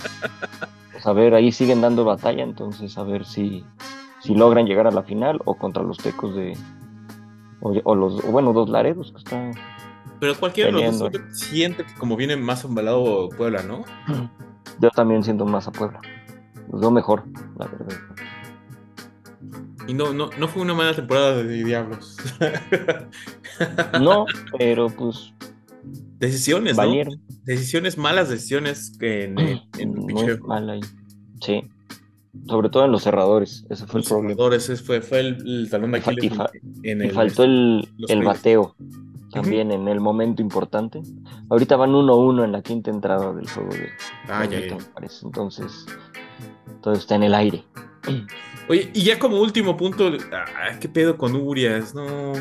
Pues a ver, ahí siguen dando batalla, entonces a ver si, si logran llegar a la final o contra los tecos de. O, los, bueno, dos Laredos que están. Pero cualquiera de los dos siente que como viene más embalado Puebla, ¿no? Yo también siento más a Puebla. Los veo mejor, la verdad. Y no, no, no fue una mala temporada de Diablos. no, pero pues. Decisiones, ¿no? Decisiones, malas decisiones que en, en, no Sí. Sobre todo en los cerradores. Ese fue el problema. Cerradores, ese fue, fue el, talón de Aquiles. Y, en el, faltó el, el bateo también en el momento importante. Ahorita van 1-1 en la quinta entrada del juego de. Ah, ya, ya. Entonces, todo está en el aire. Oye, y ya como último punto, ah, ¿qué pedo con Urias? No.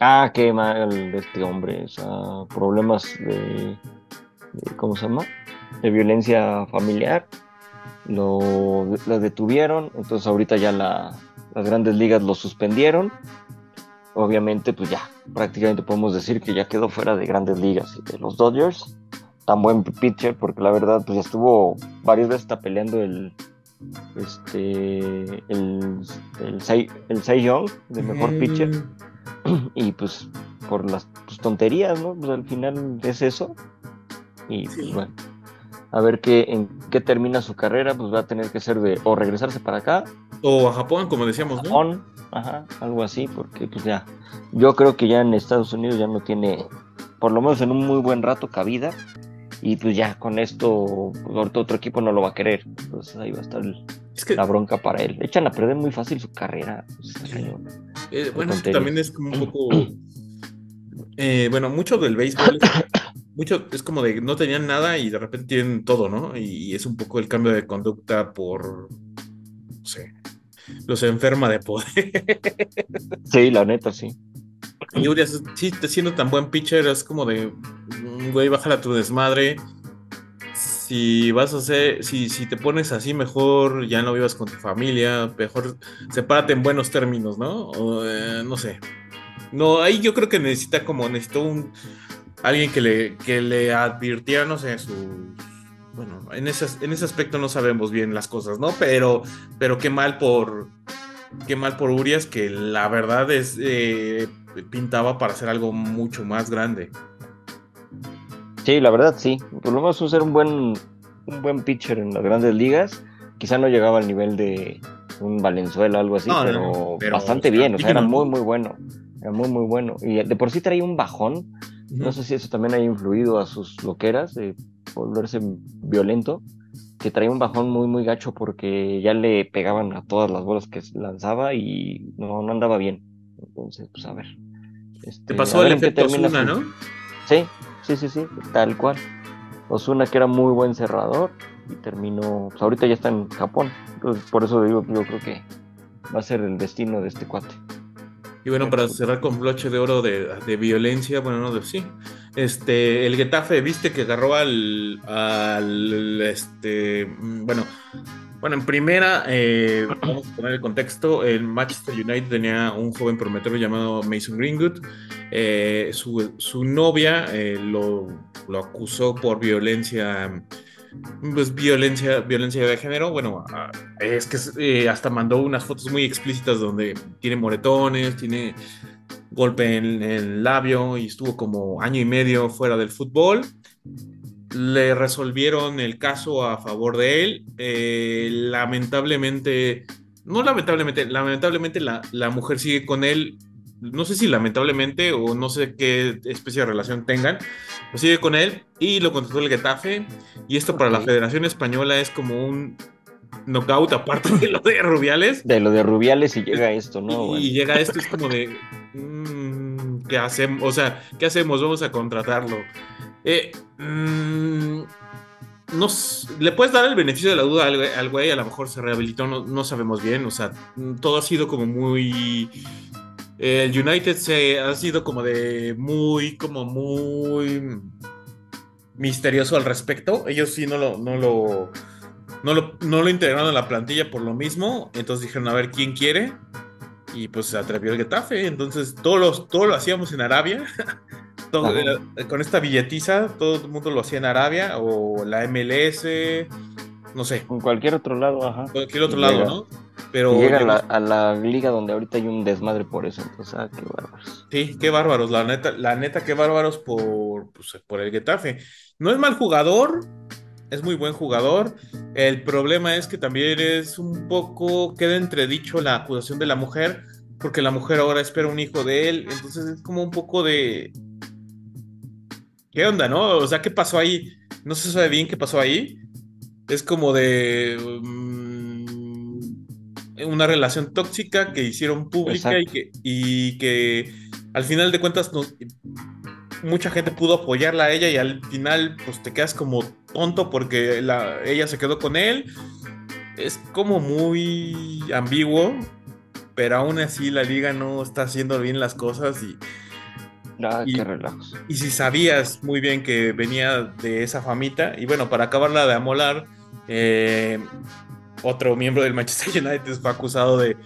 Ah, qué mal este hombre. O sea, problemas de, ¿Cómo se llama? De violencia familiar. Lo, detuvieron. Entonces, ahorita ya las grandes ligas lo suspendieron. Obviamente, pues ya, prácticamente podemos decir que ya quedó fuera de grandes ligas y de los Dodgers. Tan buen pitcher, porque la verdad, pues ya estuvo varias veces está peleando el, este el, el, Cy, el Young, de mejor pitcher. Y pues por las pues, tonterías, ¿no? Pues al final es eso. Y pues bueno, a ver qué, en qué termina su carrera, pues va a tener que ser de o regresarse para acá. O a Japón, como decíamos, Japón, ajá, algo así, porque pues ya, yo creo que ya en Estados Unidos ya no tiene, por lo menos en un muy buen rato, cabida y pues ya con esto pues, otro equipo no lo va a querer. Entonces ahí va a estar la bronca para él. Echan a perder muy fácil su carrera. Pues, eh, bueno, es que también es como un poco... Eh, bueno, mucho del béisbol... mucho es como de no tenían nada y de repente tienen todo, ¿no? Y, es un poco el cambio de conducta por, no sé, los enferma de poder. Sí, la neta, sí. Y Urias, sí, siendo tan buen pitcher, es como de, mm, güey, bájala tu desmadre. Si vas a hacer, si, si te pones así, mejor ya no vivas con tu familia, mejor sepárate en buenos términos, ¿no? Eh, no sé. No, ahí yo creo que necesita como, necesitó un, alguien que le, que le advirtiera, no sé, su, bueno, en ese, en ese aspecto no sabemos bien las cosas, ¿no? Pero, pero qué mal por, qué mal por Urias, que la verdad es, eh, pintaba para hacer algo mucho más grande. Sí, la verdad sí. Por lo menos ser un buen, un buen pitcher en las grandes ligas. Quizá no llegaba al nivel de un Valenzuela o algo así, pero, bastante bien. O sea, era muy, muy bueno. Era muy, muy bueno. Y de por sí traía un bajón. No sé si eso también ha influido a sus loqueras de volverse violento. Que traía un bajón muy, muy gacho porque ya le pegaban a todas las bolas que lanzaba y no, no andaba bien. Entonces, pues a ver. Este, Te pasó el efecto Osuna, ¿no? Sí, sí, sí, sí, tal cual. Osuna que era muy buen cerrador y terminó, pues ahorita ya está en Japón. Entonces, por eso digo, yo creo que va a ser el destino de este cuate. Y bueno, para cerrar con broche de oro de, violencia, bueno, no de sí. Este, el Getafe, viste que agarró al, al este, bueno, Bueno, en primera, eh, vamos a poner el contexto, el Manchester United tenía un joven prometedor llamado Mason Greenwood. Eh, su, novia eh, lo, lo, acusó por violencia, pues violencia, violencia de género. Bueno, es que hasta mandó unas fotos muy explícitas donde tiene moretones, tiene golpe en el labio y estuvo como año y medio fuera del fútbol le resolvieron el caso a favor de él. Eh, lamentablemente, no lamentablemente, lamentablemente la, la, mujer sigue con él. No sé si lamentablemente o no sé qué especie de relación tengan, pero sigue con él y lo contrató el Getafe. Y esto para la Federación Española es como un knockout aparte de lo de Rubiales. De lo de Rubiales y llega esto, ¿no? Y, llega esto, es como de. Mm, ¿Qué hacemos? O sea, ¿qué hacemos? Vamos a contratarlo. Eh, mm, le puedes dar el beneficio de la duda al, güey, a lo mejor se rehabilitó, no, sabemos bien, o sea, todo ha sido como muy... el United se ha sido como de muy, como muy misterioso al respecto. Ellos sí no lo, no lo, no lo, no lo integraron en la plantilla por lo mismo. Entonces dijeron, a ver, ¿quién quiere? Y pues se atrevió el Getafe. Entonces todo lo, todo lo hacíamos en Arabia. Con esta billetiza, todo el mundo lo hacía en Arabia o la MLS, no sé. En cualquier otro lado, ajá. Cualquier otro lado, ¿no? Pero llega a la, liga donde ahorita hay un desmadre por eso, entonces, ah, qué bárbaros. Sí, qué bárbaros, la neta, la neta, qué bárbaros por, pues, por el Getafe. No es mal jugador, es muy buen jugador. El problema es que también es un poco, queda entredicho la acusación de la mujer, porque la mujer ahora espera un hijo de él, entonces es como un poco de, ¿Qué onda, no? O sea, ¿qué pasó ahí? No se sabe bien qué pasó ahí. Es como de mm, una relación tóxica que hicieron pública y que, y que al final de cuentas mucha gente pudo apoyarla a ella y al final pues te quedas como tonto porque ella se quedó con él. Es como muy ambiguo, pero aún así la liga no está haciendo bien las cosas y Ah, y, Y si sabías muy bien que venía de esa famita, y bueno, para acabarla de amolar, eh, otro miembro del Manchester United fue acusado de.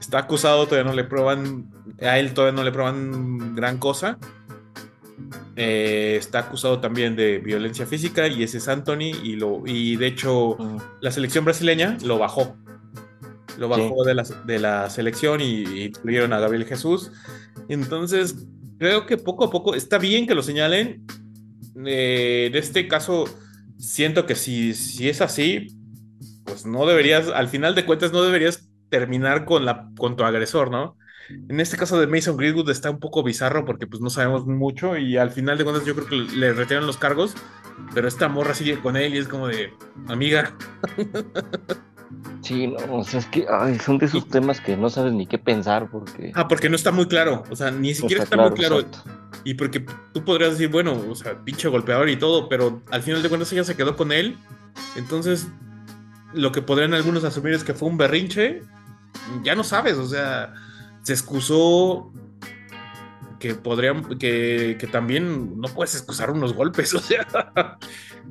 Está acusado, todavía no le prueban. A él todavía no le prueban gran cosa. Eh, está acusado también de violencia física y ese es Anthony. Y, lo, y de hecho, mm. la selección brasileña lo bajó. Lo bajó de, la, de la selección y, y tuvieron a Gabriel Jesús. Entonces, creo que poco a poco está bien que lo señalen. Eh, en este caso, siento que si, si es así, pues no deberías, al final de cuentas, no deberías terminar con, la, con tu agresor, ¿no? En este caso de Mason Greenwood está un poco bizarro porque pues no sabemos mucho y al final de cuentas yo creo que le retiran los cargos, pero esta morra sigue con él y es como de, amiga. Sí, no, o sea, es que son de esos temas que no sabes ni qué pensar porque... Ah, porque no está muy claro, o sea, ni siquiera está, muy claro. Y porque tú podrías decir, bueno, o sea, pinche golpeador y todo, pero al final de cuentas ella se quedó con él, entonces lo que podrían algunos asumir es que fue un berrinche, ya no sabes, o sea, se excusó que podrían, que, que también no puedes excusar unos golpes, o sea,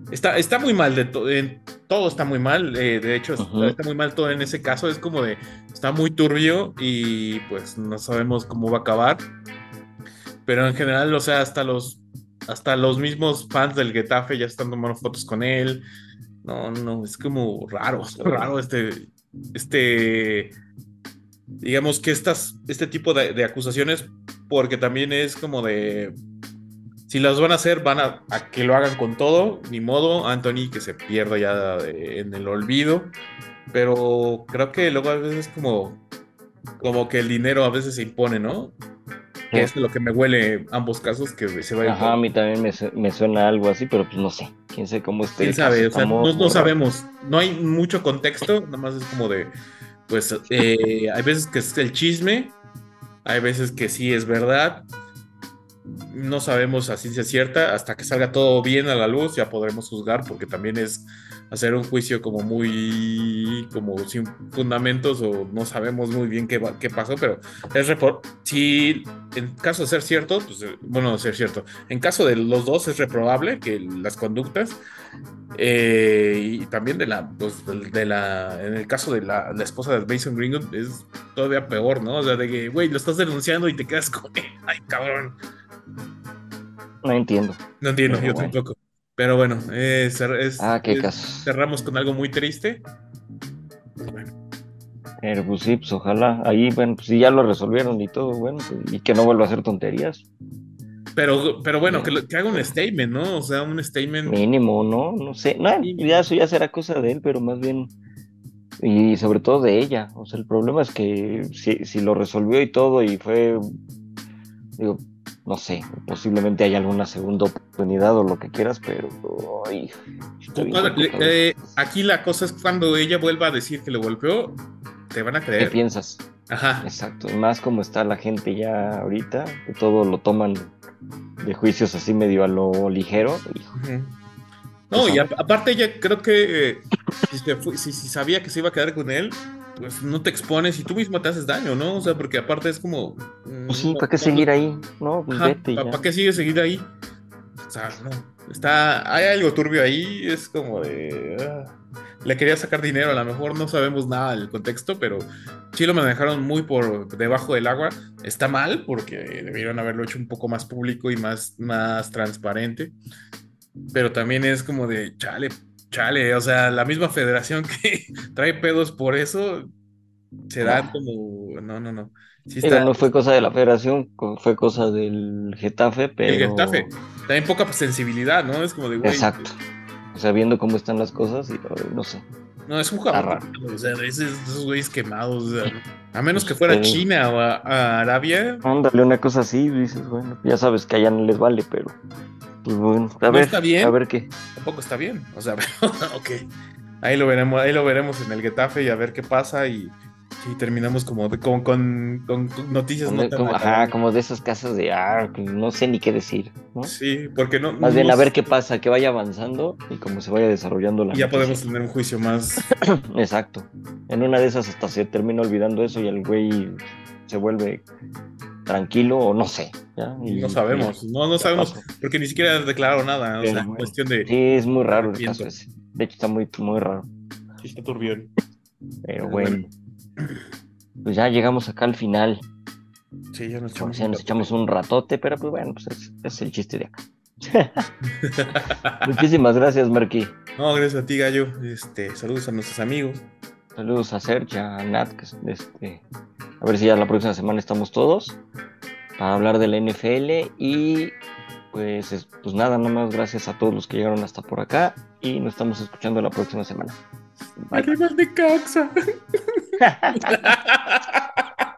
está, está muy mal, de todo está muy mal, eh, de hecho está muy mal todo en ese caso, es como de, está muy turbio y pues no sabemos cómo va a acabar, pero en general, o sea, hasta los, hasta los mismos fans del Getafe ya están tomando fotos con él, no, no, es como raro, raro este, este, digamos que estas, este tipo de acusaciones porque también es como de, si las van a hacer, van a, que lo hagan con todo, ni modo, Anthony que se pierda ya en el olvido, pero creo que luego a veces es como, como que el dinero a veces se impone, ¿no? Que es lo que me huele ambos casos, que se va a Ajá, a mí también me, suena algo así, pero pues no sé, quién sabe cómo esté. ¿Quién sabe? O sea, no, sabemos, no hay mucho contexto, nada más es como de, pues, eh, hay veces que es el chisme, hay veces que sí es verdad. no sabemos a ciencia cierta, hasta que salga todo bien a la luz ya podremos juzgar, porque también es hacer un juicio como muy, como sin fundamentos o no sabemos muy bien qué, qué pasó, pero es si en caso de ser cierto, pues eh, bueno, ser cierto, en caso de los dos es reprobable que las conductas eh, y también de la, pues, de la, en el caso de la, la esposa de Mason Greenwood es todavía peor, ¿no? O sea, de que, güey, lo estás denunciando y te quedas con, ay, cabrón. No entiendo. No entiendo, yo tampoco. Pero bueno, es, ah, qué cerramos con algo muy triste. Bueno. Pero pues sí, pues ojalá. Ahí, bueno, pues si ya lo resolvieron y todo, bueno, pues, y que no vuelva a hacer tonterías. Pero, pero bueno, que, que, haga un statement, ¿no? O sea, un statement. Mínimo, ¿no? No sé. No, ya eso ya será cosa de él, pero más bien. Y sobre todo de ella. O sea, el problema es que si, si lo resolvió y todo y fue. Digo, no sé, posiblemente haya alguna segunda oportunidad o lo que quieras, pero eh, aquí la cosa es cuando ella vuelva a decir que le golpeó, te van a creer. ¿Qué piensas? Ajá. Exacto, más como está la gente ya ahorita, que todo lo toman de juicios así medio a lo ligero. No, y aparte ella creo que eh, si, si sabía que se iba a quedar con él, pues no te expones y tú mismo te haces daño, ¿no? O sea, porque aparte es como. Mm, pues sí, ¿para qué seguir ahí? No, pues ¿Para qué sigue seguir ahí? O sea, no. Está. Hay algo turbio ahí, es como de. Ah, le quería sacar dinero, a lo mejor no sabemos nada del contexto, pero sí lo manejaron muy por debajo del agua. Está mal porque debieron haberlo hecho un poco más público y más, más transparente. Pero también es como de, chale, chale, o sea, la misma federación que trae pedos por eso, se dan como, no, no, no. no fue cosa de la federación, fue cosa del Getafe, pero... El Getafe, también poca sensibilidad, ¿no? Es como de, güey. Exacto. O sea, viendo cómo están las cosas y no sé. No, es un jugador. O sea, esos, güeyes quemados. O sea, a menos que fuera China o a, Arabia. Ándale, una cosa así, dices, bueno, ya sabes que allá no les vale, pero pues bueno, a ver, está bien. A ver qué. Tampoco está bien. O sea, ok. Ahí lo veremos, ahí lo veremos en el Getafe y a ver qué pasa y, terminamos como, con, noticias como, ajá, como de esas casas de ah, no sé ni qué decir, ¿no? Sí, porque no. Más bien a ver qué pasa, que vaya avanzando y cómo se vaya desarrollando la. Ya podemos tener un juicio más. Exacto. En una de esas hasta se termina olvidando eso y el güey se vuelve tranquilo o no sé. no sabemos, no, no sabemos, porque ni siquiera declarado nada. O cuestión de. Sí, es muy raro el caso ese. De hecho, está muy, muy raro. Sí, está turbión. Pero bueno. Pues ya llegamos acá al final. Sí, ya nos echamos, ya nos echamos un ratote, pero pues bueno, pues es, el chiste de acá. Muchísimas gracias, Marquí. No, gracias a ti, Gallo. Este, saludos a nuestros amigos. Saludos a Sergio, a Nat, que este, a ver si ya la próxima semana estamos todos para hablar de la NFL y pues, pues nada, nada más gracias a todos los que llegaron hasta por acá y nos estamos escuchando la próxima semana. Bye. de.